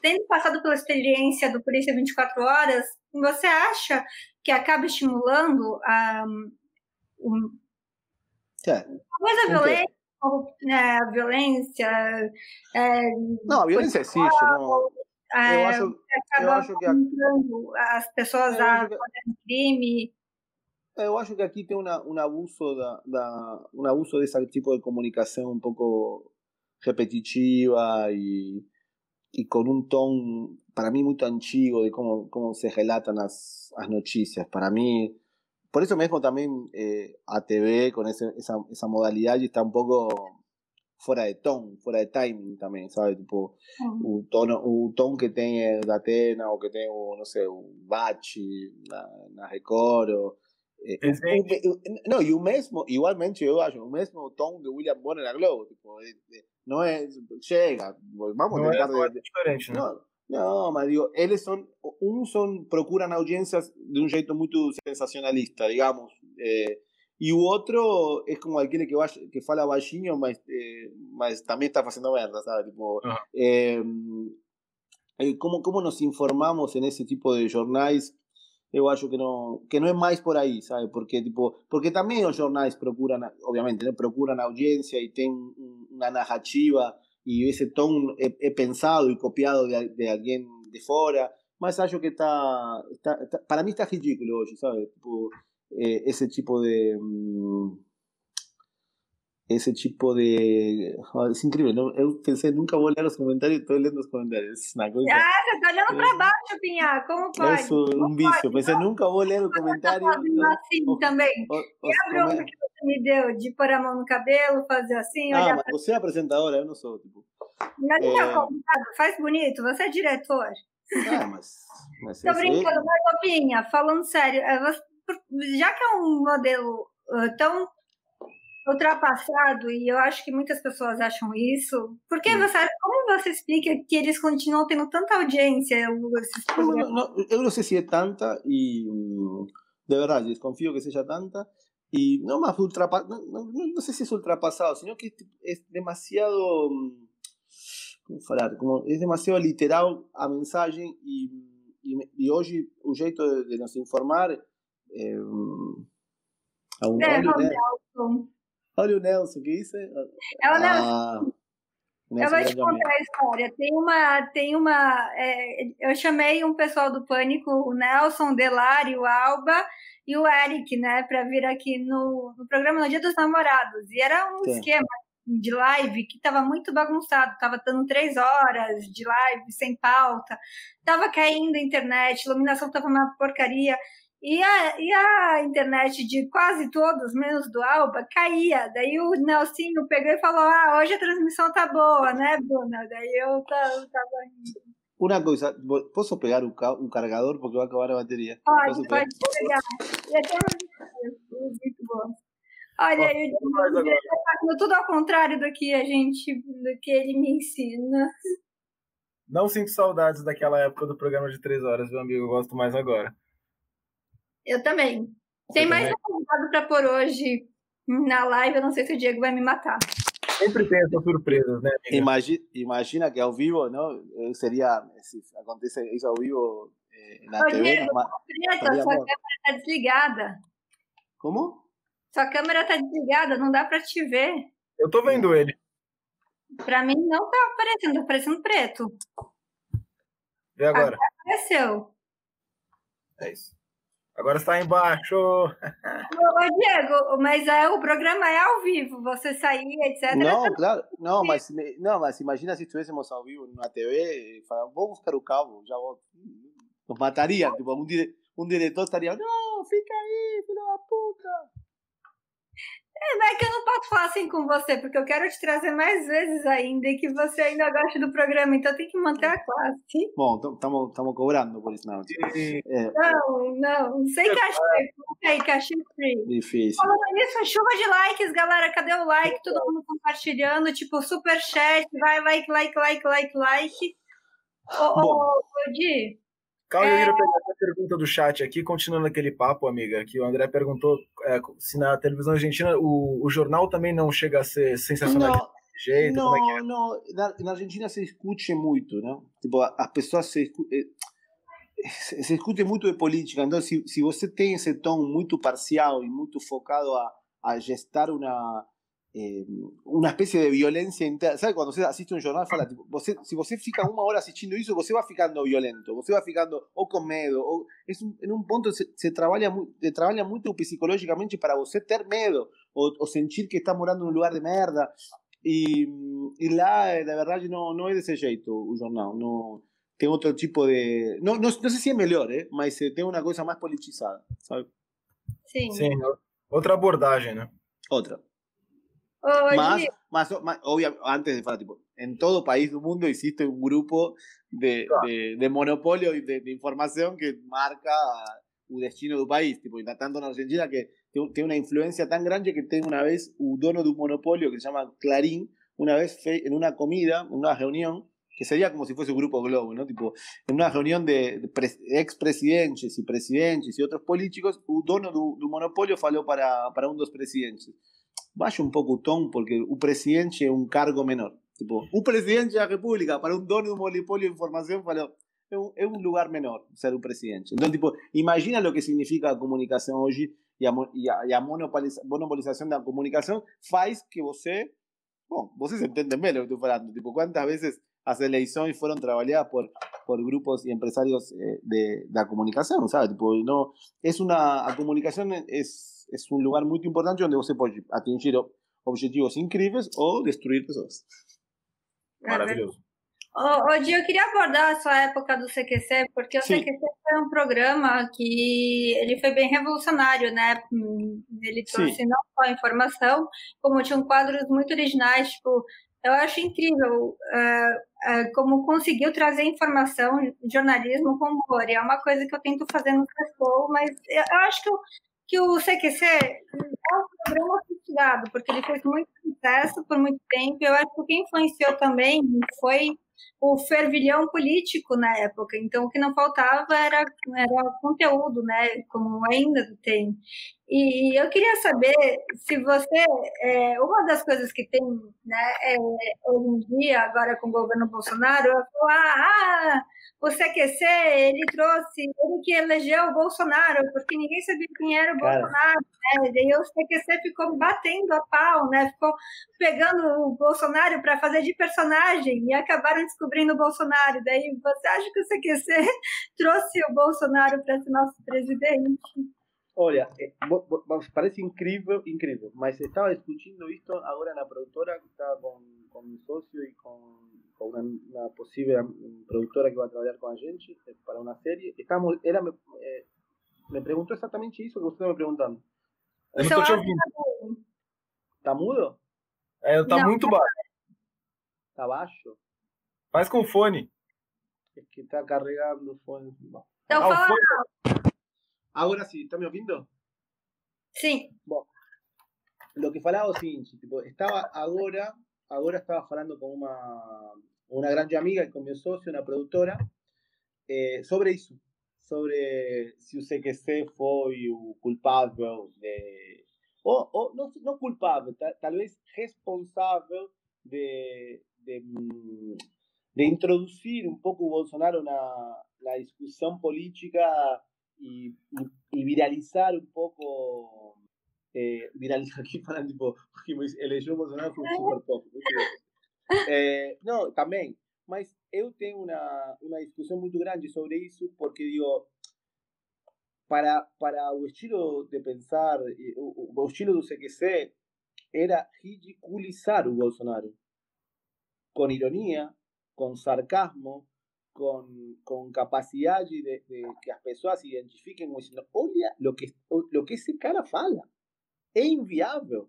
tendo passado pela experiência do Polícia 24 Horas, você acha que acaba estimulando a, um, é. talvez a violência, né, a violência... É, não, a violência existe, não É, eu acho, eu acho que aqui, as pessoas a que, crime. Eu acho que aqui tem uma, um abuso da, da um abuso desse tipo de comunicação um pouco repetitiva e y con un ton para mí muy antiguo de cómo, cómo se relatan las, las, noticias. Para mí, por eso mismo también eh, ATV con ese, esa, esa modalidad y está un poco fuera de ton, fuera de timing también, ¿sabes? Tipo, un tono, un ton que tenga da Atena o que tenga, no sé, un Bachi, una, una Recoro. Eh, no, y un mismo, igualmente yo acho, un mismo ton de William Bonner a Globo, tipo, no es, llega, vamos a tratar de... No, no, mas digo, eles son, un son, procuran audiencias de un jeito muy sensacionalista, digamos, eh, y otro es como aquel que, vaya, que fala baixinho, mas, eh, mas también está haciendo merda, ¿sabes? Tipo, eh, ¿cómo, ¿Cómo nos informamos en ese tipo de jornais? Eu acho que não, que não é mais por aí, sabe? Porque, tipo, porque também os jornais procuram, obviamente, né? procuram audiência e tem uma narrativa e esse tom é, é pensado e copiado de, de alguém de fora, mas acho que está, está, está para mim está ridículo hoje, sabe? Tipo, eh, ese tipo de... Mm, ese tipo de... Oh, es increíble, ¿no? Yo pensé, nunca voy a leer los comentarios, estoy leyendo los comentarios. Es una cosa... Ah, você tá olhando para baixo, Pinha? Como pode? Un, Como vicio. pode? Pensé, nunca vou ler o comentário. Fazendo assim o- também. o- E os a bronca come- que você me deu de pôr a mão no cabelo, fazer assim, Ah, olhar mas você é apresentadora, eu não sou, tipo. É É. convidado, faz bonito, você é diretor. Ah, mas. mas Tô brincando, mas Copinha, falando sério, é, você- já que é um modelo ah, tão ultrapassado, e eu acho que muitas pessoas acham isso, por que Hum. você, como você explica que eles continuam tendo tanta audiência, no, no, eu não sei se é tanta e mm, de verdade desconfio que seja tanta y no más ultrapa no, no, no sé si es ultrapasado sino que es demasiado mm, como falar como es demasiado literal a mensagem e e, e hoje o jeito de, de nos informar é, a um, É, olha, o Ne- Nelson. olha o Nelson que dice É o Nelson. ah, Eu vou te contar a história. Tem uma. Tem uma é, eu chamei um pessoal do Pânico, o Nelson, o Delari, o Alba e o Eric, né, para vir aqui no, no programa no Dia dos Namorados. E era um Sim. esquema de live que estava muito bagunçado. Estava dando três horas de live sem pauta. Estava caindo a internet, a iluminação estava uma porcaria. E a, e a internet de quase todos, menos do Alba, caía. Daí o Nelsinho pegou e falou: Ah, hoje a transmissão tá boa, né, Bruna? Daí eu ta- tava rindo. Una cosa, vo- ¿puedo pegar un, ca- un cargador porque va a acabar la batería? Pode, ¿Puedo pegar? pode pegar. E até muito bom. Olha diretor tá fazendo tudo ao contrário do que a gente, do que ele me ensina. não sinto saudades daquela época do programa de três horas, meu amigo. Eu gosto mais agora. Eu também. Tem mais também? um convidado para pôr hoje na live. Eu não sei se o Diego vai me matar. Sempre tem essas surpresas, né, amiga? Imagi- imagina que ao vivo, ¿no? Eh, Sería, si acontece eso ao vivo eh, en la Ô, TV. Diego, ma- Preta, sua bom. câmera tá desligada. ¿Cómo? Sua câmera tá desligada, não dá para te ver. Eu tô vendo ele. Para mim não tá aparecendo, tá parecendo preto. Vê agora. Apareceu. É isso. Agora está embaixo. Ô, Diego, mas é, o programa é ao vivo, você sair, etc. No, claro, no, mas, me- no, mas imagina si estuviésemos ao vivo una TV, falaban, vos buscar o cabo, ya vos, nos matarían, tipo, un, dire- un director estaría, no, fica aí, filho da puta. É que eu não posso falar assim com você, porque eu quero te trazer mais vezes ainda e que você ainda goste do programa, então tem que manter a classe. Bom, estamos cobrando por isso, não, é Não, não, sem cachê, coloca aí, cachê free. difícil. Falando nisso, chuva de likes, galera. Cadê o like? Todo mundo compartilhando, tipo, super chat, vai, like, like, like, like, like. Ô, ô, Bom. ô, Di, Calma, eu ia pegar a pergunta do chat aqui, continuando aquele papo, amiga, que o André perguntou é, se na televisão argentina o, o jornal também não chega a ser sensacional Não, jeito. é que é? No, no, na, na Argentina se discute muito, ¿no? Tipo, as pessoas se, eh, se, se discute muito de política, então se, se você tem esse tom muito parcial e muito focado a, a gestar uma eh, uma espécie de violência interna, sabe quando você assiste um jornal fala, tipo, você, se você fica uma hora assistindo isso, você vai ficando violento, você vai ficando ou com medo, ou es un, en un ponto se, se trabalha se trabalha muito psicológicamente para você ter medo ou, ou sentir que está morando num lugar de merda e, e lá, na verdade, não, não é desse jeito o jornal. Não, tem outro tipo de. Não, não, não sei se é melhor, eh, mas tem uma coisa mais politizada, sabe? sim. Sim, outra abordagem, né? Outra. Ô, Más, más, más obvia, antes de falar, tipo, en todo país del mundo existe un grupo de, Claro. de, de monopolio de, de información que marca el destino del país. Tipo, y tanto en Argentina que tiene una influencia tan grande que tiene una vez un dono de un monopolio que se llama Clarín, una vez en una comida, en una reunión, que sería como si fuese un grupo Globo, ¿no? Tipo, en una reunión de, de pres- expresidentes y presidentes y otros políticos, un dono de un de un monopolio faló para, para un dos presidentes. Vaya un pouco o tom, porque o presidente é um cargo menor. Tipo, o presidente da República, para um dono de um monopólio de informação, falou, é um, é um lugar menor ser o presidente. Então, tipo, imagina o que significa a comunicação hoje e a, e a, e a monopoliza- monopolização faz que você, bom, vocês entendem bem que eu estou falando, tipo, quantas vezes as eleições foram trabalhadas por, por grupos e empresários eh, de, da comunicação, sabe? Tipo, não, é uma, a comunicação é, é um lugar muito importante onde você pode atingir objetivos incríveis ou destruir pessoas. Maravilhoso. Di, eu queria abordar a sua época do CQC, porque o Sim. CQC foi um programa que ele foi bem revolucionário, né? Ele trouxe Sim. não só informação, como tinham quadros muito originais, tipo, eu acho incrível uh, uh, como conseguiu trazer informação, jornalismo com humor. E é uma coisa que eu tento fazer no Festival, mas eu, eu acho que, eu, que o CQC é um programa oficiado, porque ele fez muito sucesso por muito tempo. Eu acho que o que influenciou também foi o fervilhão político na época. Então, o que não faltava era, era conteúdo, né? Como ainda tem. E eu queria saber se você. É, uma das coisas que tem né, é, hoje em dia, agora com o governo Bolsonaro, é falar: ah, o CQC, ele trouxe, ele que elegeu o Bolsonaro, porque ninguém sabia quem era o Cara. Bolsonaro. Né? E o CQC ficou batendo a pau, né? ficou pegando o Bolsonaro para fazer de personagem e acabaram descobrindo o Bolsonaro. Daí você acha que o CQC (laughs) trouxe o Bolsonaro para ser nosso presidente? Olha, parece incrível, incrível, mas estava discutindo isto agora na produtora, estava com, com mi socio e com, com uma, uma possível produtora que vai trabalhar com a gente para uma série. Estamos, ela me, eh, me perguntou exatamente isso que você está me perguntando. Eu não estou te ouvindo. Está mudo? É, está muito baixo. Está baixo? Faz com fone. que está carregando o fone. Então ah, fala. Fone. Agora sim, está me ouvindo? Sim. Lo que falaba o tipo, estaba ahora, ahora estaba hablando con una, una gran amiga y con mi socio, una productora, eh, sobre eso, sobre si usted que se fue culpable de, o, o no, no culpable, tal, tal vez responsable de, de, mm, de, introduzir um pouco o Bolsonaro na, discussão política y, viralizar un poco, eh, viralizar aquí para tipo, (laughs) porque show Bolsonaro foi super pop. Eh, não, também, mas eu tenho uma, uma discussão muito grande sobre isso, porque digo, para, para o estilo de pensar, o, o estilo do CQC era ridiculizar o Bolsonaro, com ironia, com sarcasmo, con, con capacidad de, de, que las personas se identifiquen como diciendo, oye, lo que, lo que ese cara fala es inviable.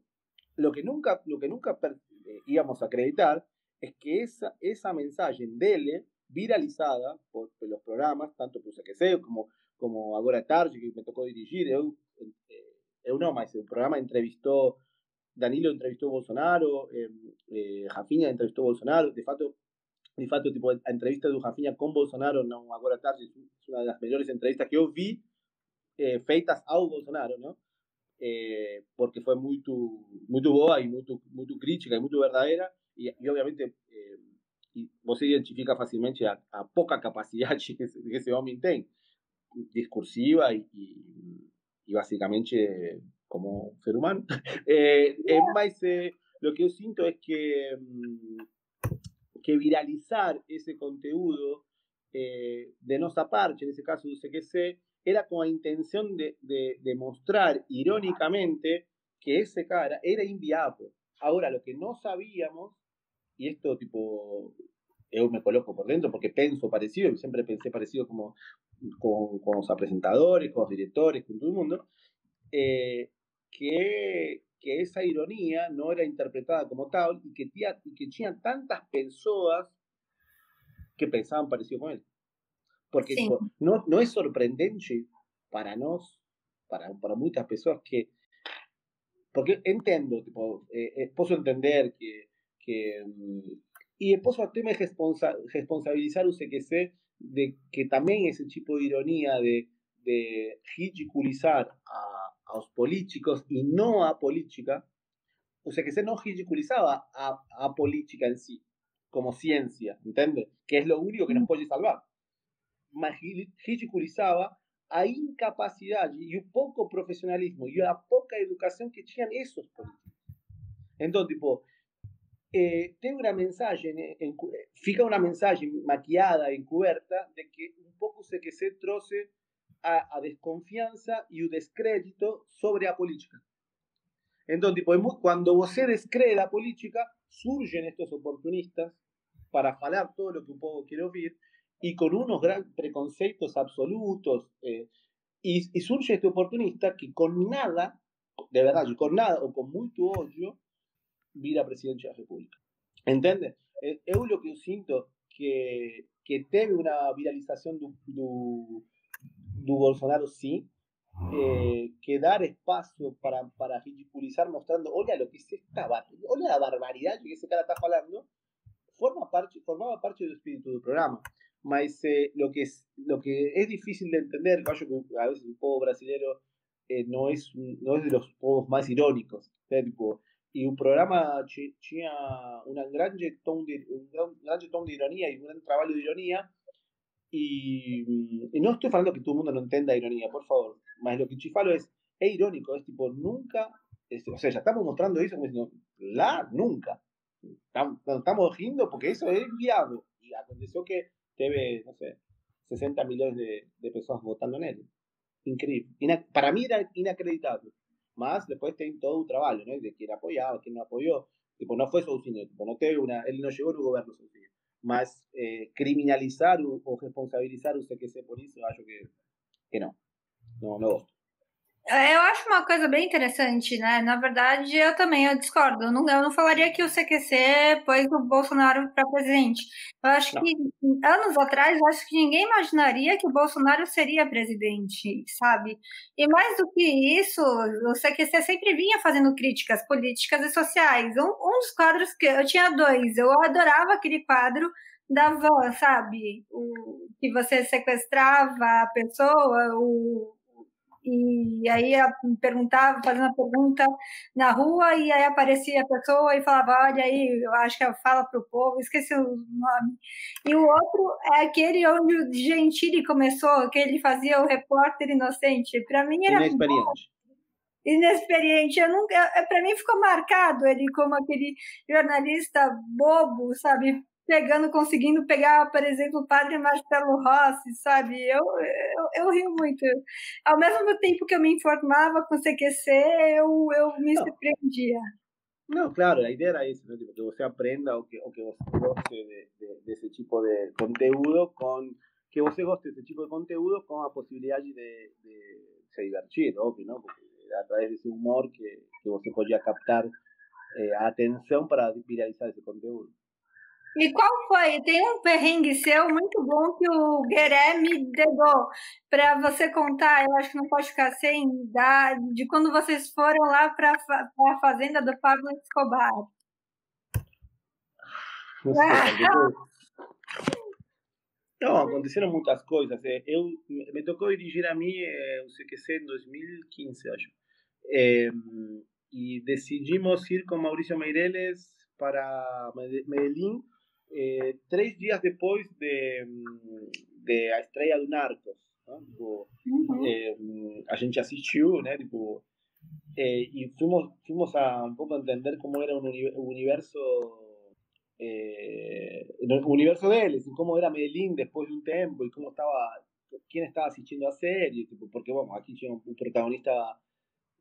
Lo que nunca, lo que nunca eh, íbamos a acreditar es que esa, esa mensaje dele, viralizada por, por los programas, tanto por sé como, como Agora Tarde, que me tocó dirigir, eu, eh, eu no, mas el programa entrevistó, Danilo entrevistó a Bolsonaro, eh, eh, Jafinha entrevistó a Bolsonaro, de facto de fato, tipo, a entrevista do Rafinha com Bolsonaro, não agora tarde, é uma das melhores entrevistas que eu vi eh, feitas ao Bolsonaro, não? Eh, porque foi muito muito boa e muito muito crítica e muito verdadeira e, e obviamente eh, e você identifica facilmente a, a pouca capacidade (laughs) que esse, que esse, homem tem discursiva e, e, e basicamente como ser humano (laughs) eh, mas lo que eu sinto é que que viralizar ese contenido eh, de Nosa Parche, en ese caso de UCQC, era con la intención de, de, mostrar irónicamente que ese cara era inviable. Ahora, lo que no sabíamos, y esto tipo, yo me coloco por dentro porque pienso parecido, siempre pensé parecido como con, con los presentadores, con los directores, con todo el mundo, eh, que que esa ironía no era interpretada como tal y que, tía, y que tinha tantas personas que pensaban parecido con él. Porque Sí. tipo, no, no es sorprendente para nos, para, para muchas personas que. Porque entendo, tipo, eh, eh, posso entender que. que y posso até me responsa, responsabilizar o CQC de que también ese tipo de ironía de, de ridiculizar a, a los políticos y no a política, o sea que se no ridiculizaba a, a política en sí, como ciencia, ¿entiendes? Que es lo único que nos puede salvar. Mas ridiculizaba a incapacidad y un poco profesionalismo y a poca educación que tenían esos políticos. Entonces, tipo, eh, tem uma mensagem, en, fica uma mensagem maquiada, encoberta, de que um pouco se que se trouxe a, a desconfianza y un descrédito sobre la política. Entonces, tipo, cuando você descree la política, surgen estos oportunistas para falar todo lo que un pueblo quiere oír y con unos grandes preconceptos absolutos. Eh, y, y, surge este oportunista que con nada, de verdad, con nada o con mucho odio, vira presidente da República. Entende? Eu lo que eu sinto que, que teve uma viralização do, do, do Bolsonaro, sim, eh, que dar espacio para, para ridiculizar mostrando, olha lo que es esta, olha la barbaridad que ese cara está hablando, forma parte, formaba parte del espíritu del programa. Mas eh, lo, que es, lo que es difícil de entender, yo que a veces el pueblo brasileño eh, no, es, no es de los pueblos más irónicos. Tipo, y un programa tenía una gran ton de, un gran, de ironía y un gran trabajo de ironía. Y, no estoy hablando que todo el mundo no entienda ironía, por favor. Más lo que chifalo es, es irónico, es tipo, nunca, o sea, ya estamos mostrando eso la, nunca. Estamos riendo porque eso es viable. Y aconteció que teve, no sé, 60 millones de, personas votando en él. Increíble. para mí era inacreditable. Más después tiene todo un trabajo, ¿no? De quién apoyaba, quién no apoyó. Tipo, no fue Sousinho, tipo, no teve una, él no llegó al gobierno Sousinho. Mas eh, criminalizar o, responsabilizar o CQC por isso, eu acho que, que não. Não, não. É, eu acho uma coisa bem interessante, né? Na verdade, eu também eu discordo. Eu não, eu não falaria que o CQC pôs o Bolsonaro para presidente. Eu acho não. que anos atrás, acho que ninguém imaginaria que o Bolsonaro seria presidente, sabe? E mais do que isso, o CQC sempre vinha fazendo críticas políticas e sociais. Um, um dos quadros que eu tinha dois, eu adorava aquele quadro da van, sabe? O, que você sequestrava a pessoa, o e aí perguntava, fazendo a pergunta na rua, e aí aparecia a pessoa e falava, olha aí, eu acho que fala para o povo, esqueci o nome. E o outro é aquele onde o Gentili começou, que ele fazia o repórter inocente. Para mim era inexperiente. Inexperiente, eu nunca, para mim ficou marcado ele como aquele jornalista bobo, sabe, pegando, conseguindo pegar, por exemplo, o padre Marcelo Rossi, sabe? Eu, eu, eu rio muito. Ao mesmo tempo que eu me informava com o CQC, eu, eu me surpreendia. Não, claro, a ideia era isso, né? que você aprenda o que, o que você goste de, de, desse tipo de conteúdo, com, que você goste desse tipo de conteúdo com a possibilidade de, de se divertir, óbvio, não? Porque é através desse humor que, que você podia captar eh, a atenção para viralizar esse conteúdo. E qual foi? Tem um perrengue seu muito bom que o Guilherme deu para você contar. Eu acho que não pode ficar sem dar de quando vocês foram lá para a fazenda do Pablo Escobar. Não, (laughs) aconteceram muitas coisas. Eu me tocou dirigir a mim o CQC em 2015, acho. E decidimos ir com Maurício Meireles para Medellín eh, três dias depois de, de A Estreia do Narcos. Né? Tipo, uhum. eh, a gente assistiu, né? Tipo, eh, e fomos, fomos a um pouco entender como era o universo eh, o universo deles, e como era Medellín depois de um tempo, e como estava, quem estava assistindo a série, tipo, porque, bom, aqui tinha um protagonista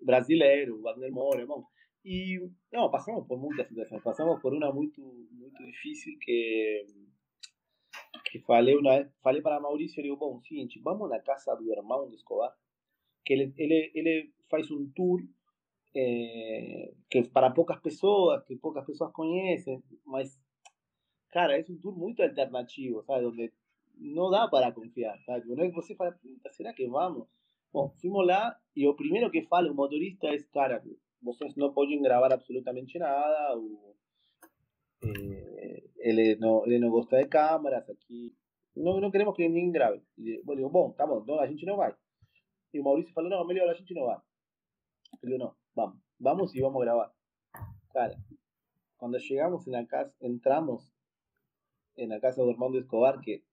brasileiro, Wagner Moura, bom, y no, pasamos por muchas situaciones. Pasamos por una muy, muy difícil que, que falei vez, falei para Mauricio, le digo, bom, seguinte, vamos a la casa do irmão de Escobar, que ele, ele, ele faz um tour eh, que para poucas pessoas, que poucas pessoas conhecem, mas, cara, é um tour muito alternativo, sabe, onde não dá para confiar, sabe? Não é que você fala, será que vamos? Bom, fuimos lá e o primeiro que fala o motorista é, cara, vocês não podem gravar absolutamente nada. O, eh, ele, não, ele não de câmeras aqui. Não, não queremos que ninguém grave. E eu digo, bom, tá bom, então a gente não vai. E o Maurício falou, não, melhor a gente não vai. Eu digo, não, vamos, vamos e vamos gravar. Cara, quando chegamos na casa, entramos na casa do irmão de Escobar, que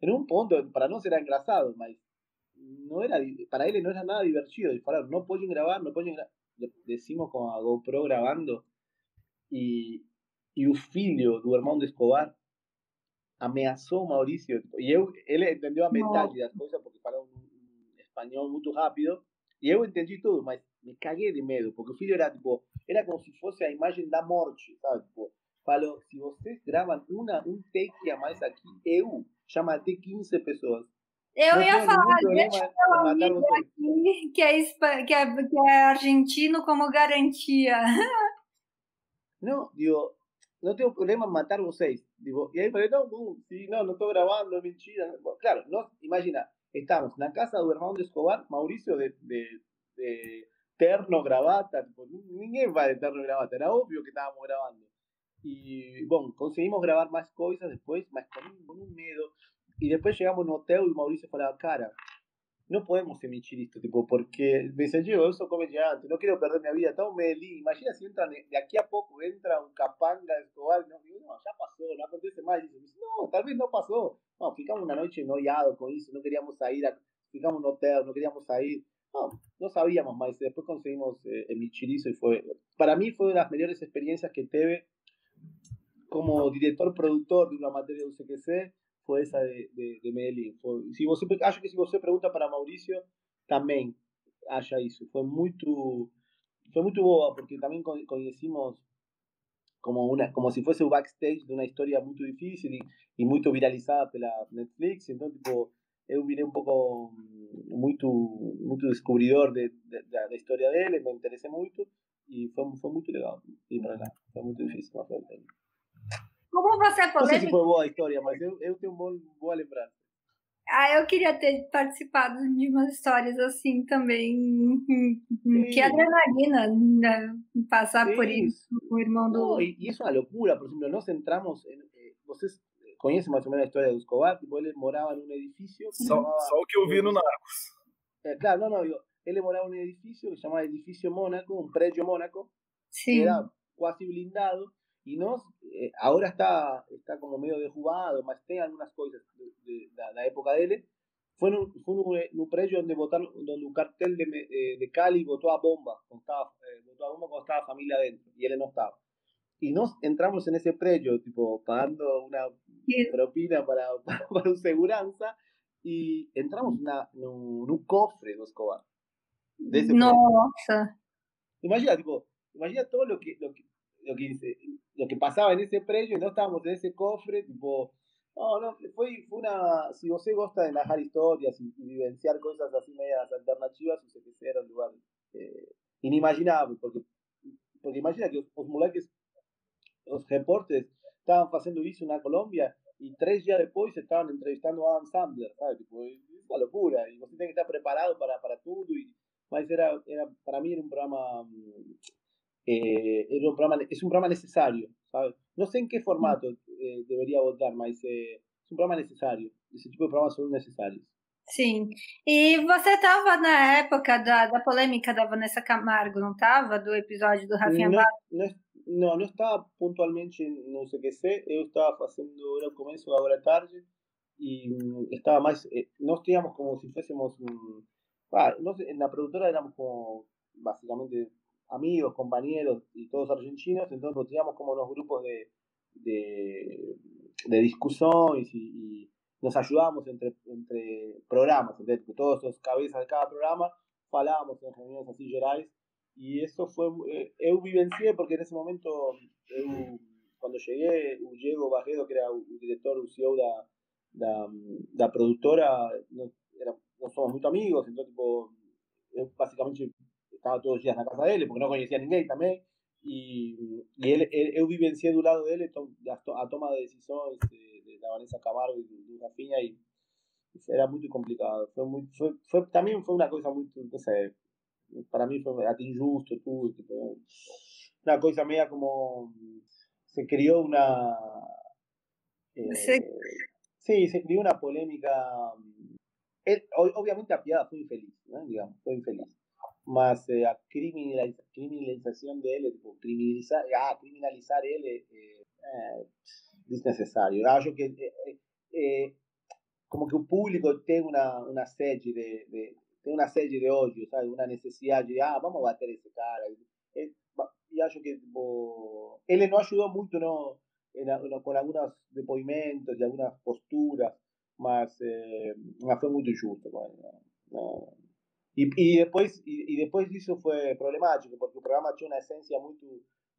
en un ponto, para nós era engraçado, mas não era, para ele não era nada divertido. Falaram, não podem gravar, não podem gravar decimos con a GoPro grabando y, y o filho do irmão de Escobar ameaçou Mauricio e eu, ele entendeu a metade das coisas porque falava um espanhol muito rápido e eu entendi tudo, mas me caguei de medo porque o filho era tipo, era como se fosse a imagem da morte, sabe? Tipo, falou, se vocês gravam uma, um take a mais aqui, eu já matei 15 pessoas. Eu não ia falar, deixa meu amigo aqui, que é, que, é, que é argentino, como garantia. Não, digo, não tenho problema em matar vocês. Digo, e aí falei, não, sí, não, não estou gravando, mentira. Claro, no, imagina, estamos na casa do irmão de Escobar, Mauricio de, de, de terno, gravata, tipo, ninguém vai de terno e gravata, era óbvio que estábamos gravando. Y bueno, conseguimos grabar más cosas después, más con un miedo. Y después llegamos no hotel y Mauricio falaba, cara, no podemos emitir esto, tipo, porque me dice, yo, eso comediante, no quiero perder mi vida, estamos en Medellín, imagina si entran, de aquí a poco entra un capanga de Escobar, no, no, ya pasó, no acontece más, dice, no, tal vez no pasó, no, ficamos una noche noiado con eso, no queríamos ir, a, ficamos un hotel, no queríamos no, no sabíamos más, después conseguimos eh, emitir eso y fue, para mí fue una de las mejores experiencias que tuve como director productor de una materia de UCQC fue esa de, de, de Medellín. Foi, se você, acho que se você pergunta para Mauricio, também acha isso. Foi muito, foi muito boa, porque também conhecimos como una como si fuese un backstage de una historia muy difícil y, y muy viralizada pela Netflix então tipo eu virei um pouco muito muito descobridor de, de, da história dele me interessei muito e foi, foi muito legal ir para lá foi muito difícil mas foi como você é polêmico... Não sei se foi boa a história, mas eu, eu tenho uma boa lembrança. Ah, eu queria ter participado de umas histórias assim também. Sim. Que adrenalina né? passar Sim. por isso, o irmão do. Não, e isso é uma loucura, por exemplo, nós entramos. Em, eh, vocês conhecem mais ou menos a história do Escobar? Tipo, ele morava num edifício. Só, chamava, só o que eu vi no Narcos. É, claro, não, não. Eu, ele morava num edifício que se chamava Edifício Mônaco, um prédio Mônaco. Sim. Que era quase blindado y no, eh, ahora está, está como medio desjugado, mas tem algumas coisas da, época dele. Foi num, foi num, eh, prédio onde votaram, onde o cartel de, eh, de Cali votou a bomba, estava, eh, votou a bomba quando estava a família dentro, e ele não estava. Y nos entramos en ese predio, tipo, pagando una propina para, (laughs) para, para un seguranza, y entramos una, en, un, cofre de Escobar. De ese no, imagina, tipo, imagina todo lo que, lo que lo que lo que pasaba en ese predio, no estábamos en ese cofre, tipo, no, no, fue, fue una, si vos gusta de narrar historias y, vivenciar cosas así medias alternativas, sé que era un lugar eh, inimaginable, porque, porque imagina que los moleques, los reportes, estaban haciendo eso en Colombia y tres días después estaban entrevistando a Adam Sandler, ¿sabes? Tipo, es una locura, y vos tenés que estar preparado para, para todo, y era, era, para mí era un programa mm, eh, era un programa, es un programa necesario, ¿sabes? No sé en qué formato eh, debería votar, mas eh, es un programa necesario. Esse tipo de programas são necessários. Sim. E você estava na época da, da polêmica da Vanessa Camargo, não estava? Do episódio do Rafinha não, não, não, não estava pontualmente no CQC, eu estava fazendo, era o começo, agora à tarde, e estava mais, nós tínhamos como se fôssemos, um, ah, nós, na produtora éramos como, basicamente, amigos, compañeros y todos argentinos, entonces pues, teníamos como unos grupos de, de, de discusión y, y, nos ayudábamos entre, entre programas, pues, todos los cabezas de cada programa falábamos en reuniones así gerais y eso fue, eh, eu vivencié porque en ese momento eu, cuando llegué, Diego Barredo, que era el director, o CEO productora, no, era, no somos muy amigos, entonces tipo, eu básicamente estava todos os dias na casa dele, porque não conhecia ninguém também, e, e ele, ele, eu vivenciei do lado dele a, toma de decisões este, de, da Vanessa Camargo e do, do Rafinha, e era muito complicado. Foi muito, foi, foi, também foi uma coisa muito, não sei, para mim foi até injusto tudo, tipo, uma coisa meio como se criou uma... Eh, sí. sí, se crió una polémica. Eh, él, obviamente Apiada fue infeliz, ¿no? digamos, fue infeliz. Mas eh, a criminaliza, criminalização dele, tipo, criminalizar, ah, criminalizar ele é, é desnecessário. Eu acho que como que o público tem uma, uma sede de, de tem uma sede de ódio, sabe? Uma necessidade de, ah, vamos bater esse cara. E, e acho que tipo, ele não ajudou muito no, no, com alguns depoimentos e algumas posturas, mas, eh, mas foi muito justo. Não, Y, y después y, y después eso fue problemático porque el programa tiene una esencia muy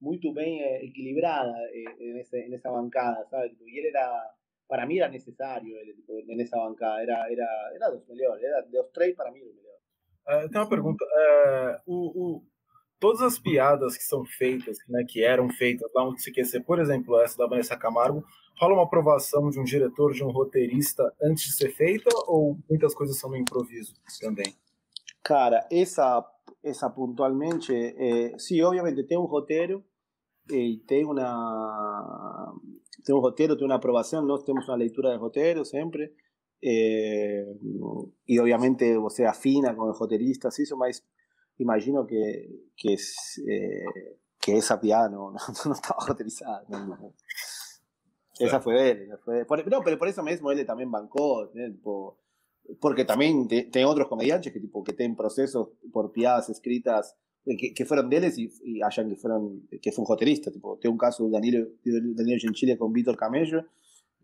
muito bem equilibrada en, ese, en, esa bancada, ¿sabes? y él era, para mí era necesario él, tipo, en essa bancada, era, era, era dos melhores, era dos três para mim o melhor. Uh, tem uma pergunta, uh, o, o, todas as piadas que são feitas, né, que eram feitas lá onde se quer ser, por exemplo, essa da Vanessa Camargo, rola uma aprovação de um diretor, de um roteirista antes de ser feita ou muitas coisas são no improviso também? Cara, essa, essa pontualmente, eh, sim, obviamente tem um roteiro e tem uma tem um roteiro, tem uma aprovação, nós temos uma leitura de roteiro sempre eh, e obviamente você afina com os roteiristas isso, mas imagino que que, eh, que essa piada não, (laughs) não, estava roteirizada. Não, esa fue él. Fue, por, no, pero por eso mismo él también bancó, ¿eh? tipo, porque también tiene otros comediantes que tipo que tienen procesos por piadas escritas que, que fueron de él y, y hayan que fueron que fue un joterista tipo tengo un caso de Danilo Danilo Gentile con Víctor Camello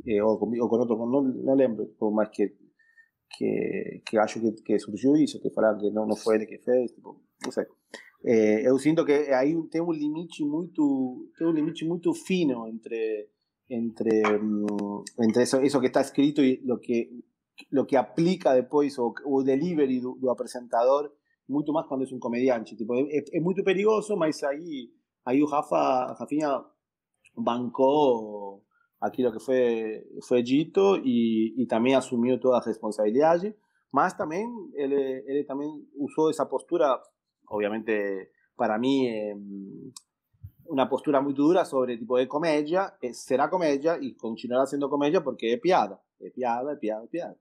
eh, o, con, o, con, otro no, no lembro más que que, que acho que, que surgió eso que falaram que no, no fue él que fez tipo, no sé. Eh, eu sinto que aí tem um limite muito tem um limite muito fino entre entre, mm, entre eso, eso que está escrito y lo que, lo que aplica depois o, o delivery do, do, apresentador, muito mais quando é um comediante. Tipo, é, é, muito perigoso, mas aí, aí o Rafa, Rafinha bancou aquilo que foi, foi dito e, e também assumiu toda a responsabilidade, mas também ele, ele também usou essa postura, obviamente, para mim, em, é, una postura muy dura sobre tipo de comedia, será comedia y continuará siendo comedia porque es piada, es piada, es piada, es piada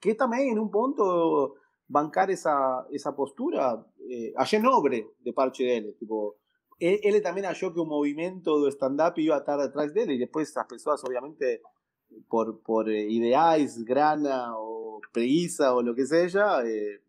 que também, em um ponto, bancar essa, essa postura. Eh, achei nobre de parte dele. Tipo, ele, ele também achou que o movimento do stand-up ia estar atrás dele, e depois as pessoas, obviamente, por, por eh, ideais, grana ou preguiça ou o que seja, eh,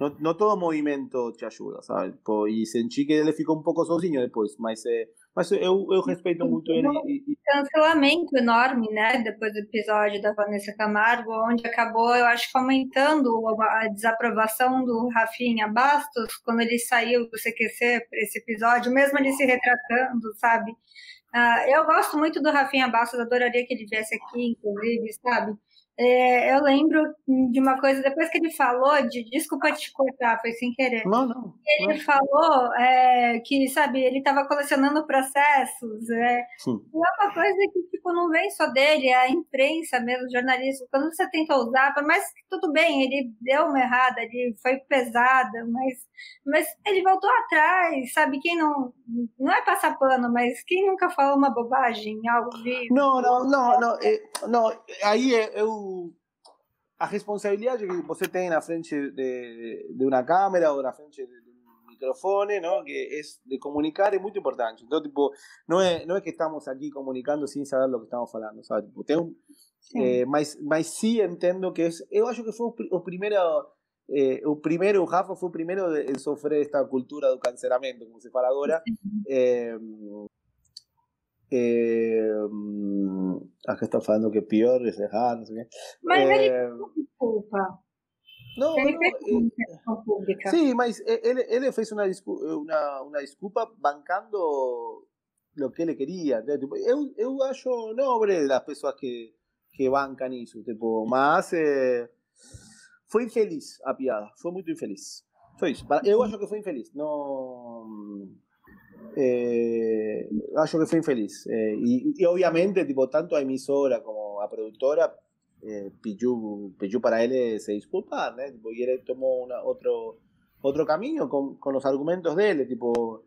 no, no, todo movimento te ayuda, ¿sabes? y sentí que él le ficó un poco sozinho después, mas eh, mas eu, eu respeito muito ele. E... Cancelamento enorme, né? Depois do episódio da Vanessa Camargo, onde acabou, eu acho que aumentando a desaprovação do Rafinha Bastos quando ele saiu do CQC para esse episódio, mesmo ele se retratando, sabe? Uh, eu gosto muito do Rafinha Bastos, adoraria que ele viesse aqui, inclusive, sabe? É, eu lembro de uma coisa, depois que ele falou, de desculpa te cortar, foi sem querer. Não, não. Ele não. falou é, que, sabe, ele estava colecionando processos. É, e é uma coisa que, tipo, não vem só dele, é a imprensa mesmo, jornalista. Quando você tenta usar, mas tudo bem, ele deu uma errada, ele foi pesada, mas, mas ele voltou atrás, sabe? Quem não. Não é passar pano, mas quem nunca falou uma bobagem, algo de. Não, não, não, não. É, não aí eu a responsabilidade que você tem na frente de, de uma câmera ou na frente de um microfone, não? que é de comunicar, é muito importante. Então, tipo, não é, não é que estamos aqui comunicando sem saber o que estamos falando, sabe? Tipo, tem um, é, mas, mas sim entendo que é, eu acho que foi o, primeiro eh, o primeiro, o Rafa foi o primeiro a sofrer esta cultura do cancelamento, como se fala agora. Eh, eh, acá está falando que pior es dejar, no sé qué. Mas eh, desculpa. Ele não, eh, sim, mas ele, ele fez uma, uma, uma desculpa bancando lo que ele queria. Né? Tipo, eu, eu acho nobre das pessoas que, que bancam isso, tipo, mas eh, foi infeliz a piada, foi muito infeliz. Foi isso. Eu acho que foi infeliz. Não eh, acho que fue infeliz. Eh, y, y, obviamente, tipo, tanto a emisora como a productora, eh, pidió para él se disculpar, ¿no? Tipo, y él tomó una, otro, otro camino con, con, los argumentos de él, tipo,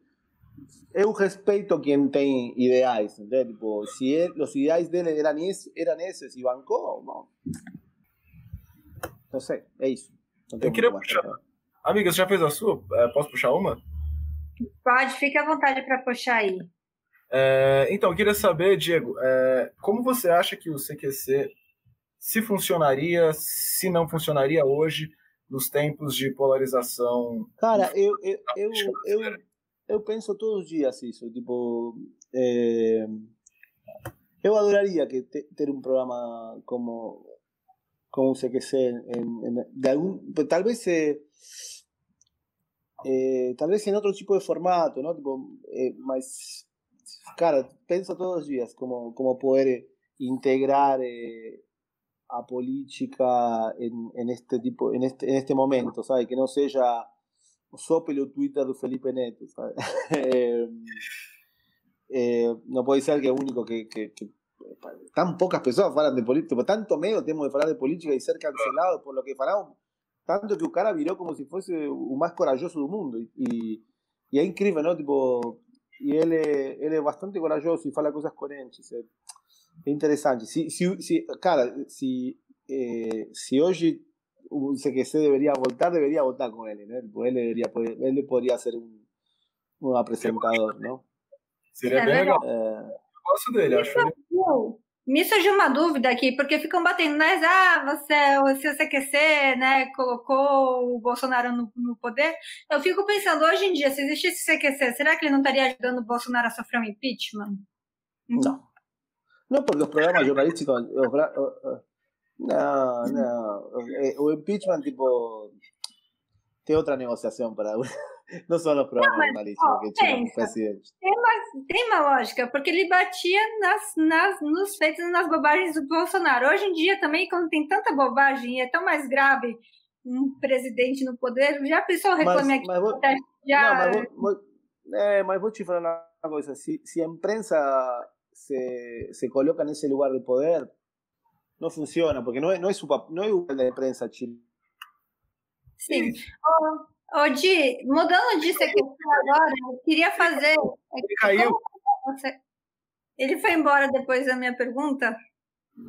eu respeito quien tem ideais, entendeu? Tipo, si él, los ideais dele eran, es, eran esos y bancó, no. Não sei, é isso. Eu queria puxar. Amiga, você já fez a sua? Posso puxar uma? Pode, fique à vontade para puxar aí. É, então, eu queria saber, Diego, é, como você acha que o CQC se funcionaria, se não funcionaria hoje, nos tempos de polarização? Cara, eu, eu, eu, eu, eu penso todos os dias isso. Tipo, é, eu adoraria que ter um programa como, como o CQC, em, em, de algum, talvez. É, Eh, tal vez en otro tipo de formato, ¿no? Tipo, eh, más, cara, pienso todos los días como, como poder eh, integrar eh, a política en, en, este tipo, en este, en este momento, ¿sabes? Que no sea só pelo Twitter de Felipe Neto, ¿sabes? (laughs) eh, no puede ser que el único que, que, que, tan pocas personas hablan de política, tanto medio tenemos de hablar de política y ser cancelados por lo que falamos tanto que o cara virou como se fosse o mais corajoso do mundo. E, e é incrível, não? Tipo, e ele, ele é bastante corajoso e fala coisas coerentes. É, é interessante. Se, se, se, cara, se, eh, se hoje o CQC deveria voltar, deveria voltar com ele, né? Tipo, ele, deveria, ele poderia ser um, um apresentador, não? Seria bem legal. É... Eu gosto dele, acho. Ele... Me surgiu uma dúvida aqui, porque ficam batendo, mas ah, você, se você CQC, né, colocou o Bolsonaro no, no, poder. Eu fico pensando, hoje em dia, se existisse CQC, será que ele não estaria ajudando o Bolsonaro a sofrer um impeachment? Não. Não, porque os programas jornalísticos. Não, não. O impeachment, tipo. Tem outra negociação para. Não só no programa jornalístico que tinha o presidente. Tem uma, tem uma lógica, porque ele batia nas, nas, nos feitos nas bobagens do Bolsonaro. Hoje em dia também, quando tem tanta bobagem e é tão mais grave um presidente no poder, já pensou reclamar aqui? Mas vou, já... não, mas, vou, vou, é, mas vou te falar uma coisa. Se, se a imprensa se, se coloca nesse lugar de poder, não funciona, porque não é, não é, su, não é o da imprensa chilena. Sim. Oh, Ô, Di, mudando disso aqui agora, eu queria fazer. Ele caiu. Ele foi embora depois da minha pergunta?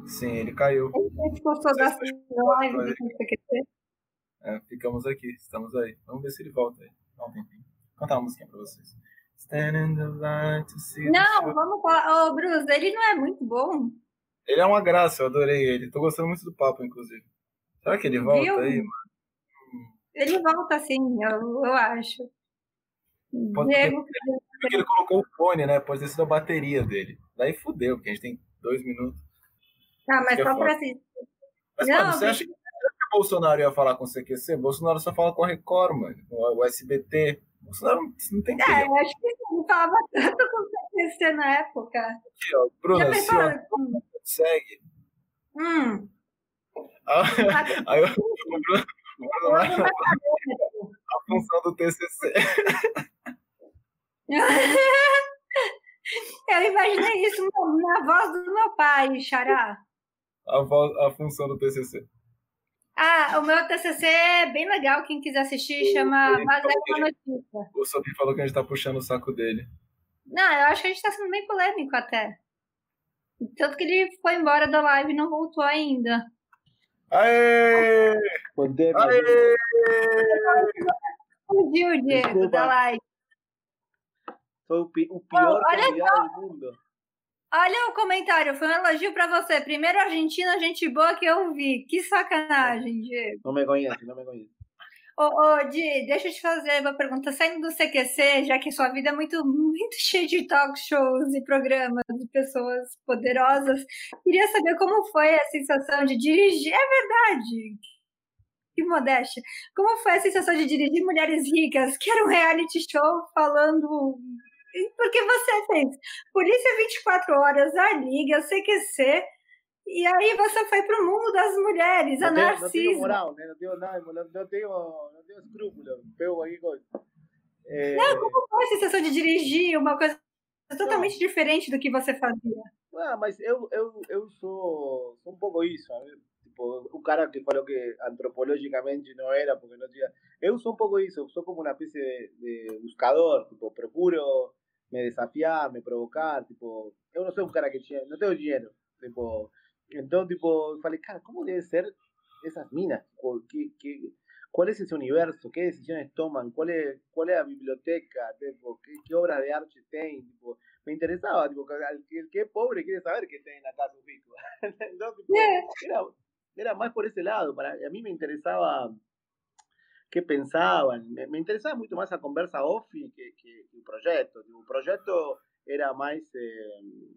Sim, ele caiu. Ele ficou só da live é, ficamos aqui, estamos aí. Vamos ver se ele volta aí. Dá um tempinho. Cantar uma musiquinha pra vocês. Não, vamos falar. Ô, Bruce, ele não é muito bom. Ele é uma graça, eu adorei ele. Tô gostando muito do papo, inclusive. Será que ele volta Viu? aí, mano? Ele volta sim, eu, eu acho. Pode Diego... Porque ele colocou o fone, né? Pode ter sido a bateria dele. Daí fudeu, porque a gente tem dois minutos. Ah, mas só pra assim. Mas, não, mano, você acha que o Bolsonaro ia falar com o CQC? Bolsonaro só fala com a Record, mano. Com o SBT. Bolsonaro não tem É, eu acho que não falava (laughs) tanto com o CQC na época. Aqui, ó, Bruna, se ó, segue. Hum. (laughs) Aí, o Bruno, a função do TCC. (laughs) Eu imaginei isso na voz do meu pai, Xará. A, voz, a função do TCC. Ah, o meu TCC é bem legal. Quem quiser assistir, chama notícia. O Sophie falou que a gente tá puxando o saco dele. Não, eu acho que a gente tá sendo bem polêmico até. Tanto que ele foi embora da live e não voltou ainda. Aê! Poder, Aê! Fugiu, Diego, da live. Foi o, pi o pior oh, convidado do mundo. Olha o comentário, foi um elogio pra você. Primeiro Argentina, gente boa que eu vi. Que sacanagem, Diego. Não me conhece, não me conhece. Ô, ô, Di, deixa eu te fazer uma pergunta. Saindo do CQC, já que sua vida é muito, muito (laughs) cheia de talk shows e programas de pessoas poderosas, queria saber como foi a sensação de dirigir. É verdade! Que modéstia! Como foi a sensação de dirigir Mulheres Ricas, que era um reality show falando. Porque você fez Polícia 24 Horas, a Liga, CQC e aí você foi para o mundo das mulheres, não a Narcisa. Não tenho moral, né? não tenho nada, não tenho, não tenho escrúpulo. Pego aqui com... É... Não, como foi a sensação de dirigir uma coisa totalmente não. diferente do que você fazia? Ah, mas eu, eu, eu sou, sou um pouco isso, né? tipo, o cara que falou que antropologicamente não era, porque não tinha... Eu sou um pouco isso, sou como uma espécie de, de buscador, tipo, procuro me desafiar, me provocar, tipo, eu não sou um cara que tinha, não tenho dinheiro, tipo, entonces, tipo, falei, cara, ¿cómo debe ser esas minas? ¿Qué, qué, cuál es ese universo? ¿Qué decisiones toman? ¿Cuál es, cuál es la biblioteca? Tipo, ¿qué, ¿Qué obras de arte tienen? Tipo, me interesaba, tipo, el, que pobre quiere saber que tienen acá sus hijos. (laughs) Entonces, tipo, (laughs) era, era más por ese lado. Para, a mí me interesaba qué pensaban. Me, me interesaba mucho más a conversa off que, que, que un proyecto. Tipo, un proyecto era más... Eh,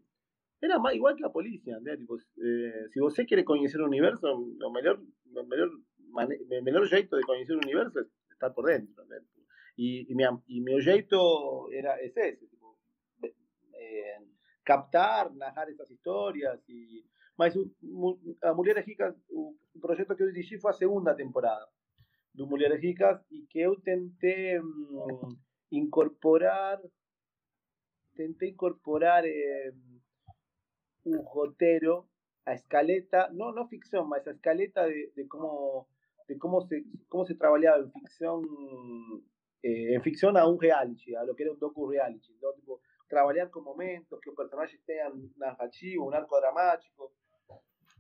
era más igual que la policía, ¿entendés? Tipo, eh, si você quiere conocer el universo, lo mejor, lo mejor, el mejor jeito de conocer el universo es estar por dentro. E, e, minha, e meu jeito era esse, tipo, é, captar, narrar essas histórias. E, mas a Mulheres Ricas, o, projeto que eu dirigi foi a segunda temporada do Mulheres Ricas e que eu tentei um, incorporar tentei incorporar eh, un roteiro, a escaleta, no, no ficción, mas a escaleta de, de cómo de cómo se cómo se trabajaba en ficción eh, en ficción a un reality, a lo que era un docu reality, ¿no? tipo, trabalhar con momentos, que los personajes tengan narrativo, un arco dramático.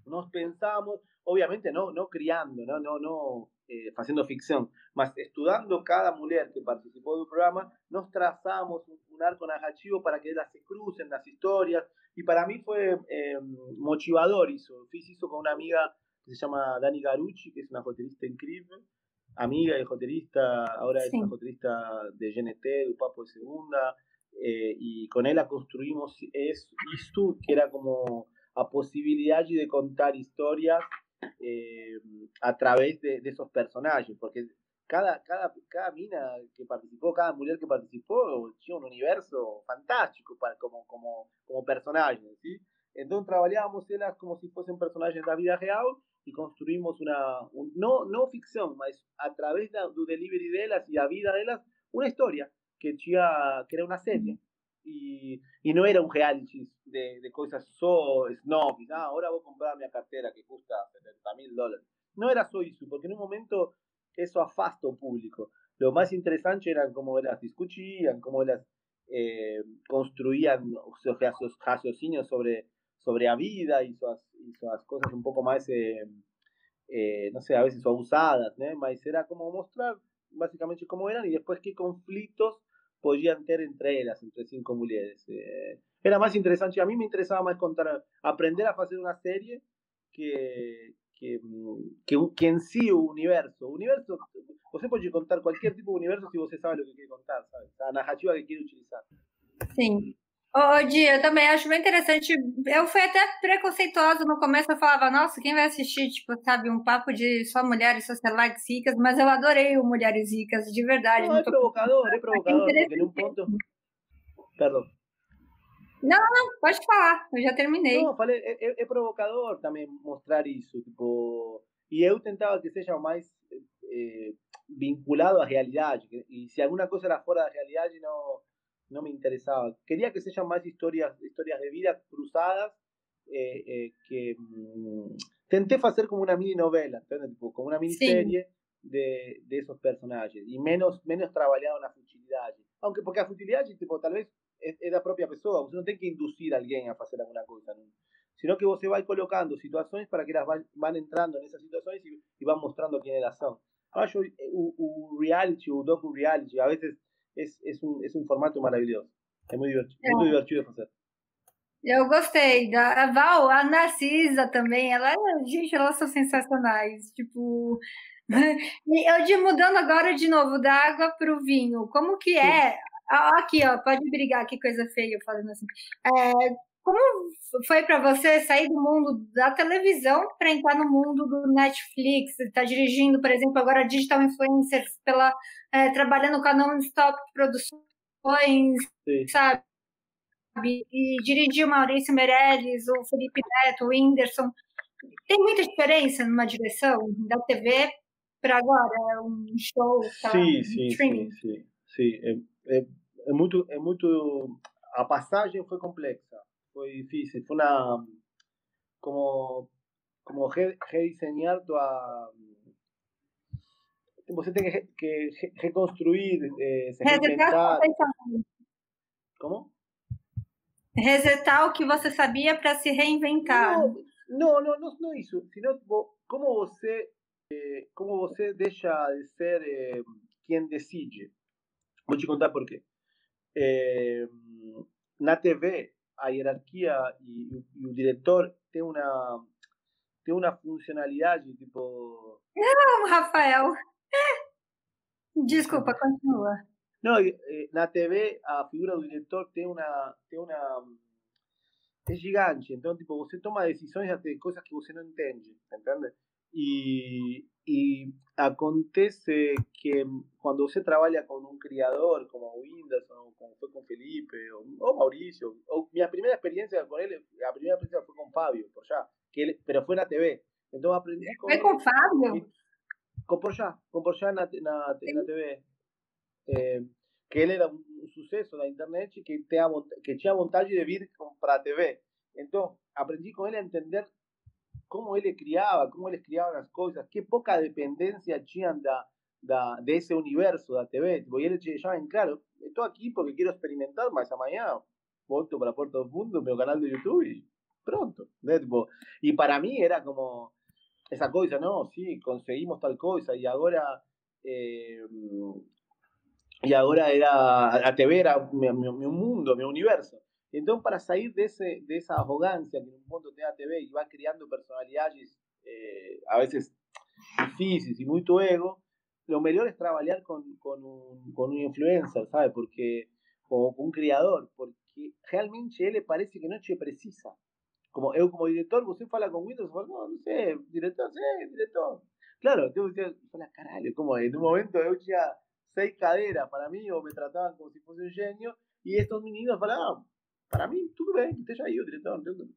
Nos pensamos, obviamente no, no criando, no, no, no eh, haciendo ficción, mas estudiando cada mujer que participó del programa, nos trazamos un, arco narrativo para que ellas se crucen las historias, y para mí fue eh, motivador eso. Fiz con una amiga que se llama Dani Garucci, que es una joterista increíble, amiga y joterista, ahora es una joterista de GNT, de Papo de Segunda, eh, y con ella construimos esto, que era como a posibilidad de contar historias eh, a través de, esos personajes, porque cada, cada, cada mina que participó, cada mujer que participó, tiene un universo fantástico para, como, como, como personajes, ¿sí? Entonces trabajábamos ellas como si fuesen personajes de la vida real y construimos una, no, no ficción, mas a través del delivery de ellas y la vida de ellas, una historia que, que era una serie. Y, y, no era un reality de, de cosas so snob, ah, ahora voy a comprar mi cartera que cuesta 70 mil dólares. No era eso, porque en un momento eso afasta al público. Lo más interesante era cómo las discutían, cómo las eh, construían sus raciocinios sobre, sobre la vida y sus, y sus cosas un poco más, eh, eh, no sé, a veces abusadas, ¿no? Mas era como mostrar básicamente cómo eran y después qué conflictos podían ter entre elas, entre cinco mulheres. Eh. era mais interessante, a mim me interessava mais contar, aprender a fazer uma série que, que, mm, que, que si o universo. Universo, você pode contar qualquer tipo de universo se você sabe o que quer contar, sabe? A narrativa que quer utilizar. Sim. Ô, Di, eu também acho bem interessante. Eu fui até preconceituosa no começo, eu falava, nossa, quem vai assistir, tipo, sabe, um papo de só mulheres socialites ricas, mas eu adorei o Mulheres Ricas, de verdade. Não, é provocador, é provocador, porque num ponto... Perdão. Não, não, pode falar, eu já terminei. Não, falei, é, é, provocador também mostrar isso, tipo, e eu tentava que seja mais eh, vinculado à realidade, e se alguma coisa era fora da realidade, não, não me interessava. Queria que sejam mais histórias, histórias de vida cruzadas, eh, eh, que mm, tentei fazer como uma mini novela, tipo, como uma minissérie de, de esos personajes, e menos, menos trabalhado na futilidade. Aunque, porque a futilidade, tipo, talvez es, la propia persona, usted no tiene que inducir a alguien a hacer alguna cosa, sino que vos se colocando situaciones para que las van, entrando en esas situaciones y, van mostrando quiénes son. Ahora yo, un reality, un docu reality, a veces es, es, un, es un formato maravilloso. Divertido, é. muito divertido fazer. Eu gostei da a Val, a Narcisa também, ela, gente, elas são sensacionais, tipo, (laughs) eu de mudando agora de novo da água para o vinho, como que é Aqui, ó, pode brigar, que coisa feia falando assim. É, como foi para você sair do mundo da televisão para entrar no mundo do Netflix? Está dirigindo, por exemplo, agora Digital Influencers, pela, é, trabalhando com a Non-Stop Produções, Sim. sabe? E dirigiu Maurício Meirelles, o Felipe Neto, o Whindersson. Tem muita diferença numa direção da TV para agora? Um show? Tá? Sim, sim, sim, sim, sim. É, é é muito, é muito. A passagem foi complexa, foi difícil. Foi uma. Como, como re, redesenhar tua. Você tem que, que reconstruir, eh, se reinventar. Como? Resetar o que você sabia para se reinventar. Não, não, não, não isso. Sino como você, eh, como você deixa de ser eh, quem decide. Vou te contar por quê. Eh, na TV, a hierarquia e, e, o diretor tem uma tem uma funcionalidade tipo não (laughs) Rafael (laughs) desculpa continua não na TV a figura do diretor tem uma tem uma é gigante então tipo você toma decisões de coisas que você não entende entende Y, y acontece que cuando usted trabaja con un criador como Windows o como fue con Felipe o, Mauricio, o mi primera experiencia con él, la primera experiencia fue con Fabio, por allá, que él, pero fue en la TV. Entonces aprendí con... ¿Fue con Fabio? Con por allá, con por allá en la, TV. Eh, que él era un, suceso en la internet y que, te, que tinha vontade de vir para TV. Entonces aprendí con él a entender cómo ele criava, como eles criavam as coisas, que pouca dependência tinham da, da, desse universo da TV. Tipo, e eles deixavam claro, estou aqui porque quero experimentar, mas amanhã volto para Porto do Mundo, meu canal do YouTube, e pronto. Né? Tipo, e para mim era como essa coisa, não, sim, conseguimos tal coisa, e agora... Eh, y ahora era, a TV era mi, mi, mi mundo, mi universo. Então, para sair desse, dessa arrogância que, num ponto, tem a TV e vai criando personalidades, eh, a vezes, difíceis e muito ego, o melhor é trabalhar com, com, um, com um influencer, sabe? Porque, ou com um criador, porque realmente ele parece que não te precisa. Como eu, como diretor, você fala com o Windows, fala, não, não sei, diretor, sei. Claro, eu decía, hola, caralho, como en un momento yo tenía seis caderas para mí o me trataban como si fuese un genio y estos niños falaban, para mí, tudo bem, esteja aí o diretor, entendeu?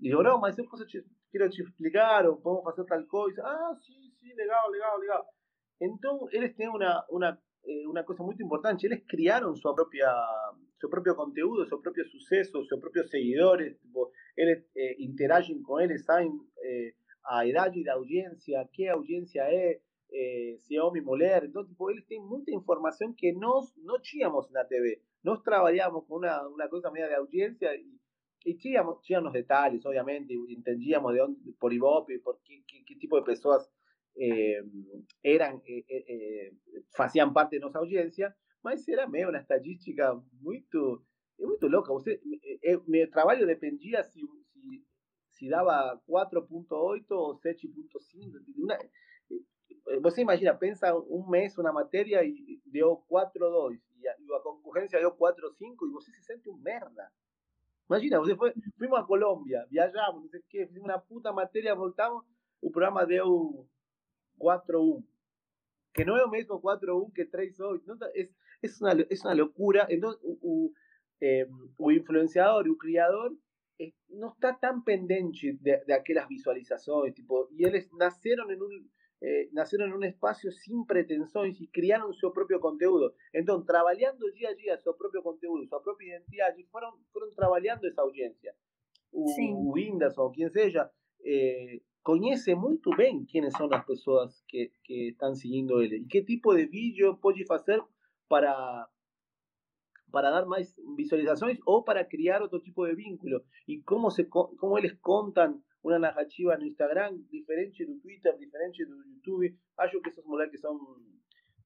E eu, não, mas eu posso te, quero te explicar, ou podemos fazer tal coisa. Ah, sim, sim, legal, legal, legal. Então, eles têm uma, uma, uma coisa muito importante, eles criaram sua própria, seu próprio conteúdo, seu próprio sucesso, seus próprios seguidores, tipo, eles eh, interagem com eles, sabem eh, a idade da audiência, que a audiência é, eh, se homem mulher, então, tipo, eles têm muita informação que nós não tínhamos na TV. Nos trabalhábamos con una, una cosa media de audiencia y, y chíamos, chíamos detalles, obviamente, y entendíamos de dónde, por Ibope, por qué, qué, qué tipo de personas eh, eran, eh, eh, eh parte de nossa audiência, mas era meio uma estadística muito, muito louca. Você, meu trabalho dependia se, se, se dava 4.8 ou 7.5, eh, vos se imagina, pensa un mes una materia y dio 4-2 y, a, y a concurrencia dio 4-5 y vos se siente un merda. Imagina, vos fue, fuimos a Colombia, viajamos, no sé qué, hicimos una puta materia, voltamos, o programa deu 4-1. Que não é o mesmo 4-1 que 3-8. Não, é, é, uma, é uma loucura. Então, o, eh, em, influenciador, o criador, eh, não está tão pendente de, de aquelas visualizações. Tipo, e eles nasceram em um eh, nacieron en un espacio sin pretensiones y crearon su propio contenido. Entonces, trabajando día a día su propio contenido, su propia identidad, y fueron, fueron trabajando esa audiencia. O, Windows o quien sea, eh, conoce muy bien quiénes son las personas que, que están siguiendo él y qué tipo de vídeo puede hacer para, para dar más visualizaciones o para crear otro tipo de vínculo y cómo, se, cómo ellos contan una narrativa en Instagram diferente do Twitter, diferente do YouTube. Acho que esos moleques son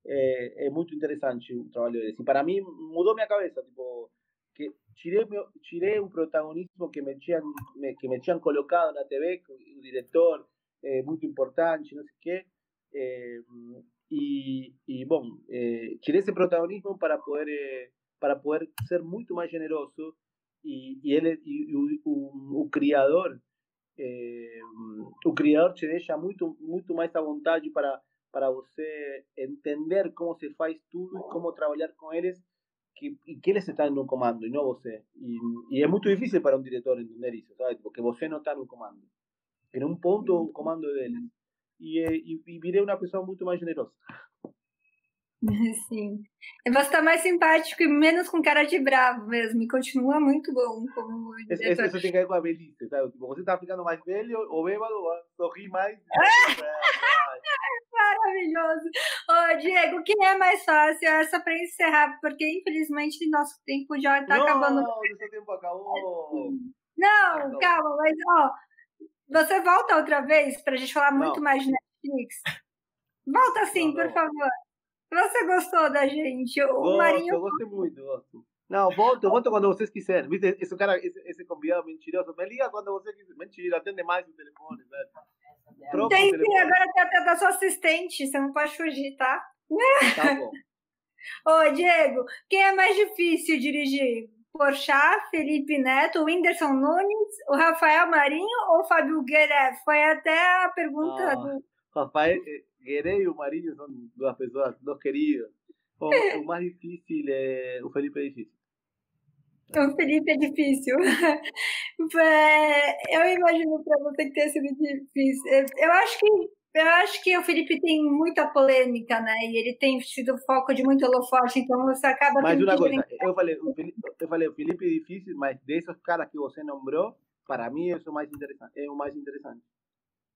é, é muito interessante o trabalho deles. Para mim mudou minha cabeça, tipo que tirei meu, tirei um protagonismo que me tinham que me tinham colocado na TV, o diretor é, muito importante, não sei o quê. É, e, e bom, é, tirei esse protagonismo para poder é, para poder ser muito mais generoso e, e ele e, o, o, o criador eh, o criador te deixa muito muito mais à vontade para para você entender como se faz tudo e como trabalhar com eles que, e que eles estão no comando e não você. E, e é muito difícil para um diretor entender isso sabe? Porque você não está no comando. Em um ponto o comando é deles. E, e, e virei uma pessoa muito mais generosa (laughs) Sim. Você está mais simpático e menos com cara de bravo mesmo. E continua muito bom como diretor. Isso, tem que ver com a velhice, sabe? Tipo, você está ficando mais velho ou bêbado, sorri mais. (laughs) Maravilhoso. Ô, Diego, o que é mais fácil? Essa para encerrar, porque infelizmente nosso tempo já está acabando. Não, seu tempo acabou. Não, calma, mas ó, você volta outra vez para a gente falar muito não. mais de Netflix? Volta sim, não, por favor. Você gostou da gente? O gosto, Marinho. Eu gostei muito, gosto. Não, volto, volto quando vocês quiserem. Viste, esse cara, esse, esse convidado mentiroso, me liga quando você quiser. Mentira, atende mais o telefone, velho. Troca tem sim, agora tem até da sua assistente, você não pode fugir, tá? Tá bom. (laughs) Ô, Diego, quem é mais difícil dirigir? Porchat, Felipe Neto, o Whindersson Nunes, o Rafael Marinho ou o Fábio Gueré? Foi até a pergunta ah, do. Rafael Gueré e o Marinho são duas pessoas, dois queridos. O, o mais difícil é. O Felipe é difícil. O Felipe é difícil. (laughs) É, eu imagino para você que tenha sido difícil. Eu acho que eu acho que o Felipe tem muita polêmica, né? E ele tem sido foco de muito holofote, então você acaba. Mas uma coisa, eu falei, o Felipe, eu falei, o Felipe é difícil, mas desses caras que você nombrou, para mim é o mais interessante. É o mais interessante.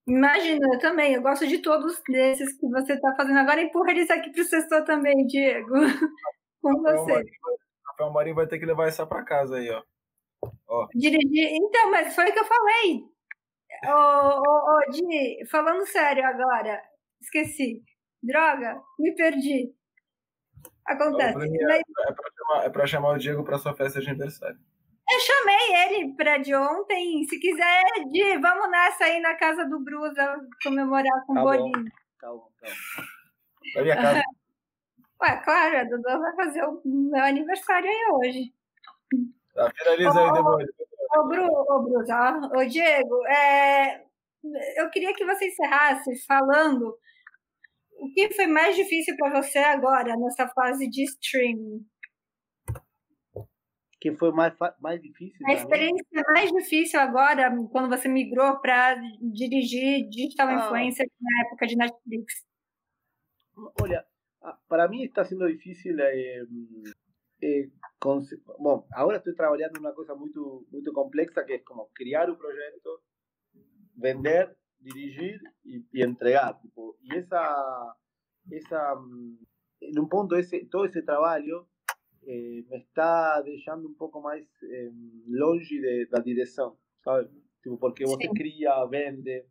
Imagina, eu também. Eu gosto de todos desses que você está fazendo. Agora empurra eles aqui para o sextor também, Diego. (laughs) Com você. Rafael Marinho vai ter que levar essa para casa aí, ó. ó. Dirigir. Então, mas foi o que eu falei. Ô, ô, ô, Di, falando sério agora, esqueci. Droga, me perdi. Acontece. É, é, pra chamar, é chamar o Diego pra sua festa de aniversário. Eu chamei ele pra de ontem. Se quiser, Di, vamos nessa aí na casa do Brusa comemorar com tá bolinho. Tá bom, tá bom. Na minha casa. (laughs) Ué, claro, a Dudu vai fazer o meu aniversário aí hoje. Tá, finaliza aí, Demônio. Ô, Bru, ô, Bruce, ó, ô, Diego, é, eu queria que você encerrasse falando o que foi mais difícil para você agora, nessa fase de streaming. Que foi mais, mais difícil? A experiência mim? mais difícil agora, quando você migrou para dirigir digital ah. influencer na época de Netflix. Olha, para mim está sendo difícil con, bueno, ahora estoy trabajando en una cosa muy, muy compleja que es como crear un proyecto, vender, dirigir y, y entregar. Tipo, y esa, esa, mm, en un punto, ese, todo ese trabajo eh, me está dejando un poco más eh, longe de la dirección, ¿sabes? Tipo, porque vos sí. cría, vende.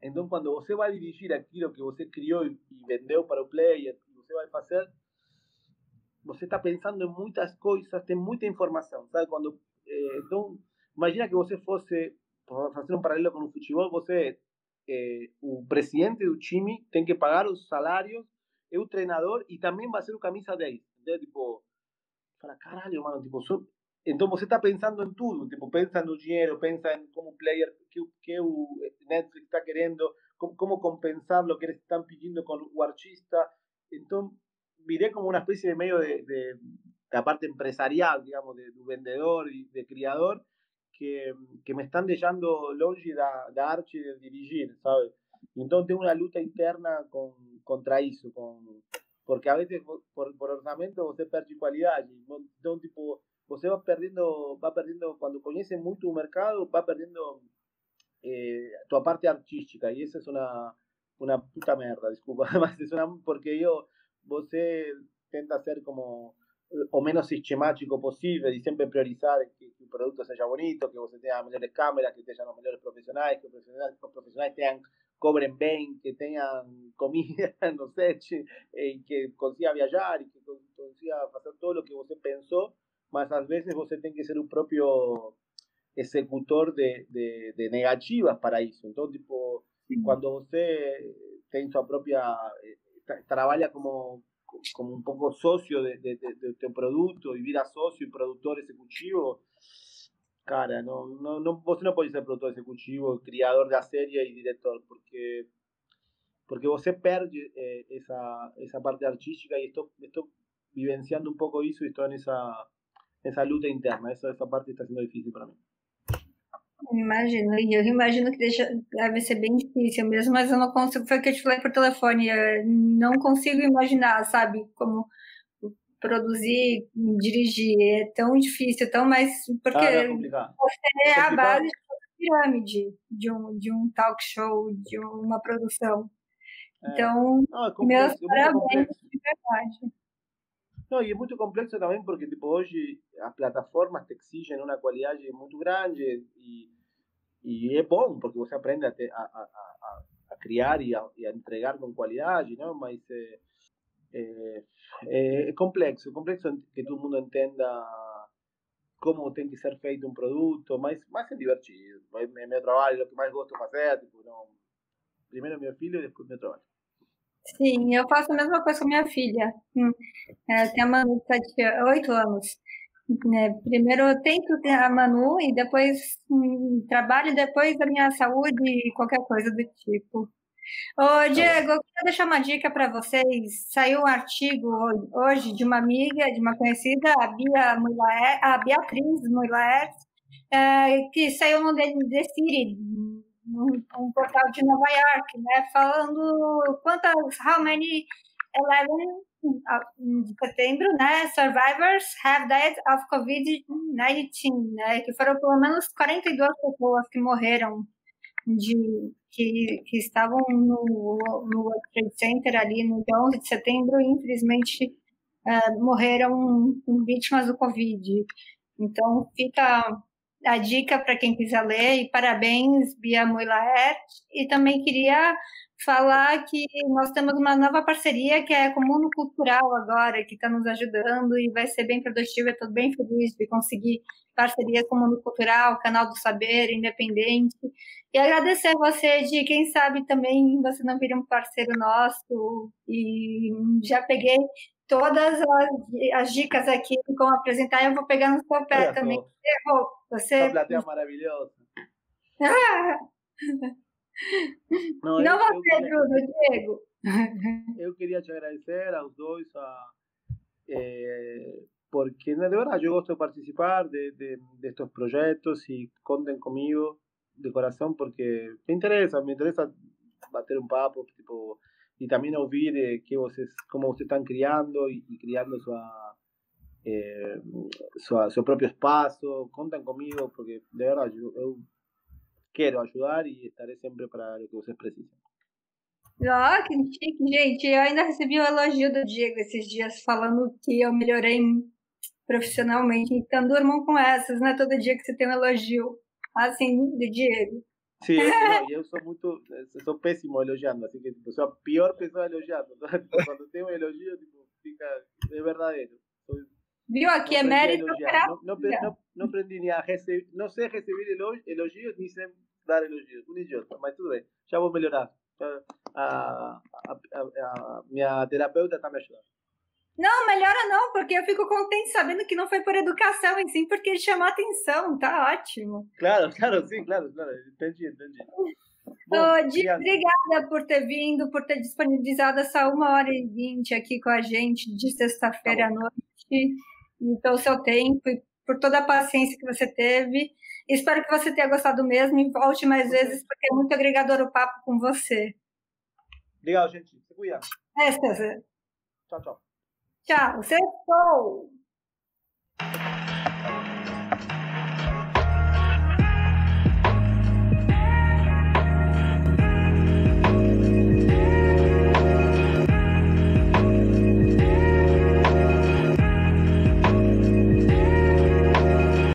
Entonces, cuando vos va a dirigir aquello que vos crió y, y vendeu para o player, y vos va a hacer, você está pensando em muitas coisas, tem muita informação, sabe? Quando eh, então, imagina que você fosse fazer um paralelo com o futebol, você eh, o presidente do time tem que pagar os salários, é o treinador e também vai ser o camisa 10, entendeu? Tipo, fala, caralho, mano, tipo, so... então você está pensando em tudo, tipo, pensa no dinheiro, pensa em como o player, que, que o Netflix está querendo, como, como compensar o que eles estão pedindo com o artista, então miré como una especie de medio de, de, la parte empresarial, digamos, de, de, vendedor y de criador, que, que me están dejando longe da, da arte de dirigir, ¿sabes? Y entonces tengo una lucha interna con, contra eso, con, porque a veces por, por orçamento você perde qualidade, então tipo, você vai perdendo, vai perdendo quando conhece muito o mercado, vai perdendo eh, parte artística e essa é uma uma puta merda, desculpa, mas (laughs) é uma, porque eu você tenta ser como o menos sistemático possível e sempre priorizar que, que o produto seja bonito, que você tenha melhores câmeras, que tenha os melhores profissionais, que os profissionais, que os profissionais cobren bien, que tengan comida, (laughs) no sé, y que consiga viajar y que consiga hacer todo lo que você pensó, más a veces você tiene que ser un propio ejecutor de, de, de negativas para eso. Entonces, tipo, cuando você tiene su propia eh, trabaja como, como un poco socio de, de, de, de tu producto, vivir a socio y productor ejecutivo, cara, no, no, no, vos no podés ser productor ejecutivo, criador de la serie y director, porque porque vos perde eh, esa, esa parte artística y estoy, estoy vivenciando un poco eso y estoy en esa, esa lucha interna, esa, esa parte está siendo difícil para mí. Imagino, e eu imagino que deixa, deve ser bem difícil mesmo, mas eu não consigo, foi o que eu te falei por telefone, não consigo imaginar, sabe, como produzir, dirigir, é tão difícil, tão mais, porque ah, é você é a base de pirâmide de um, de um talk show, de uma produção. É. Então, é meus é parabéns, de verdade. Não, e é muito complexo também porque tipo hoje as plataformas te exigem uma qualidade muito grande e y es bom, porque você aprende a, a, a, a criar y a, a, entregar con qualidade, não? Mas é, é, é, complexo, é complexo que todo mundo entenda como tem que ser feito um produto, mas, mas é divertido. É meu trabalho, o que mais gosto de fazer, tipo, não, primeiro meu filho e depois meu trabalho. Sim, eu faço a mesma coisa com minha filha. Ela tem uma menina de 8 anos. primeiro eu tento a Manu e depois trabalho, depois a minha saúde e qualquer coisa do tipo. Ô, Diego, eu queria deixar uma dica para vocês. Saiu um artigo hoje de uma amiga, de uma conhecida, a, Bia Mulaer, a Beatriz Mulaer, é, que saiu no The City, um, um portal de Nova York, né, falando quantas, how many 11 de setembro, né, survivors have died of COVID-19, né, que foram pelo menos 42 pessoas que morreram de que, que estavam no, no World Trade Center ali no dia 11 de setembro e infelizmente uh, morreram vítimas do Covid. Então fica a dica para quem quiser ler e parabéns Bia Moilaert e também queria falar que nós temos uma nova parceria que é com o Mundo Cultural agora, que está nos ajudando e vai ser bem produtivo. Estou bem feliz de conseguir parceria com o Mundo Cultural, Canal do Saber, Independente. E agradecer a você de, quem sabe também você não vira um parceiro nosso. E já peguei todas as, as dicas aqui como apresentar, eu vou pegar no seu pé também. Você... Essa plateia maravilhosa. Ah! (laughs) Não, não eu, você, eu queria, Bruno, Diego. (laughs) Eu queria te agradecer aos dois, a, eh, porque de verdade eu gosto de participar de, de, de estos projetos e contem comigo de coração porque me interessa, me interessa bater um papo, tipo, e também ouvir eh, que vocês, como vocês estão criando e, e criando sua, eh, sua, seu próprio espaço, contem comigo, porque de verdade eu, eu quero ajudar e estarei sempre para o que vocês precisam. Oh, que chique, gente. Eu ainda recebi o elogio do Diego esses dias, falando que eu melhorei profissionalmente. Então, durmam com essas, não é todo dia que você tem um elogio assim do Diego. Sí, no, (laughs) yo uso mucho, soy pésimo elogiando, así que o sea, peor persona elogiando. (laughs) Cuando tengo elogio, tipo, fica, es verdadero. Soy, Digo, aquí no en mérito, no, aprendí ni a recibir, no sé recibir elogios, ni sé dar elogios. Un idiota, mas tudo bem, ya vos. A, a, a, a, a, a terapeuta está me ajudando. Não, melhora não, porque eu fico contente sabendo que não foi por educação, e sim porque ele chamou atenção, tá ótimo. Claro, claro, sim, claro, claro, entendi, entendi. Bom, Ô, obrigada por ter vindo, por ter disponibilizado essa uma hora e vinte aqui com a gente de sexta-feira tá à noite e pelo seu tempo e por toda a paciência que você teve. Espero que você tenha gostado mesmo e volte mais vezes, porque é muito agregador o papo com você. Legal, gente. Se cuida. É, César. Tchau, tchau. Tchau. É Sextou!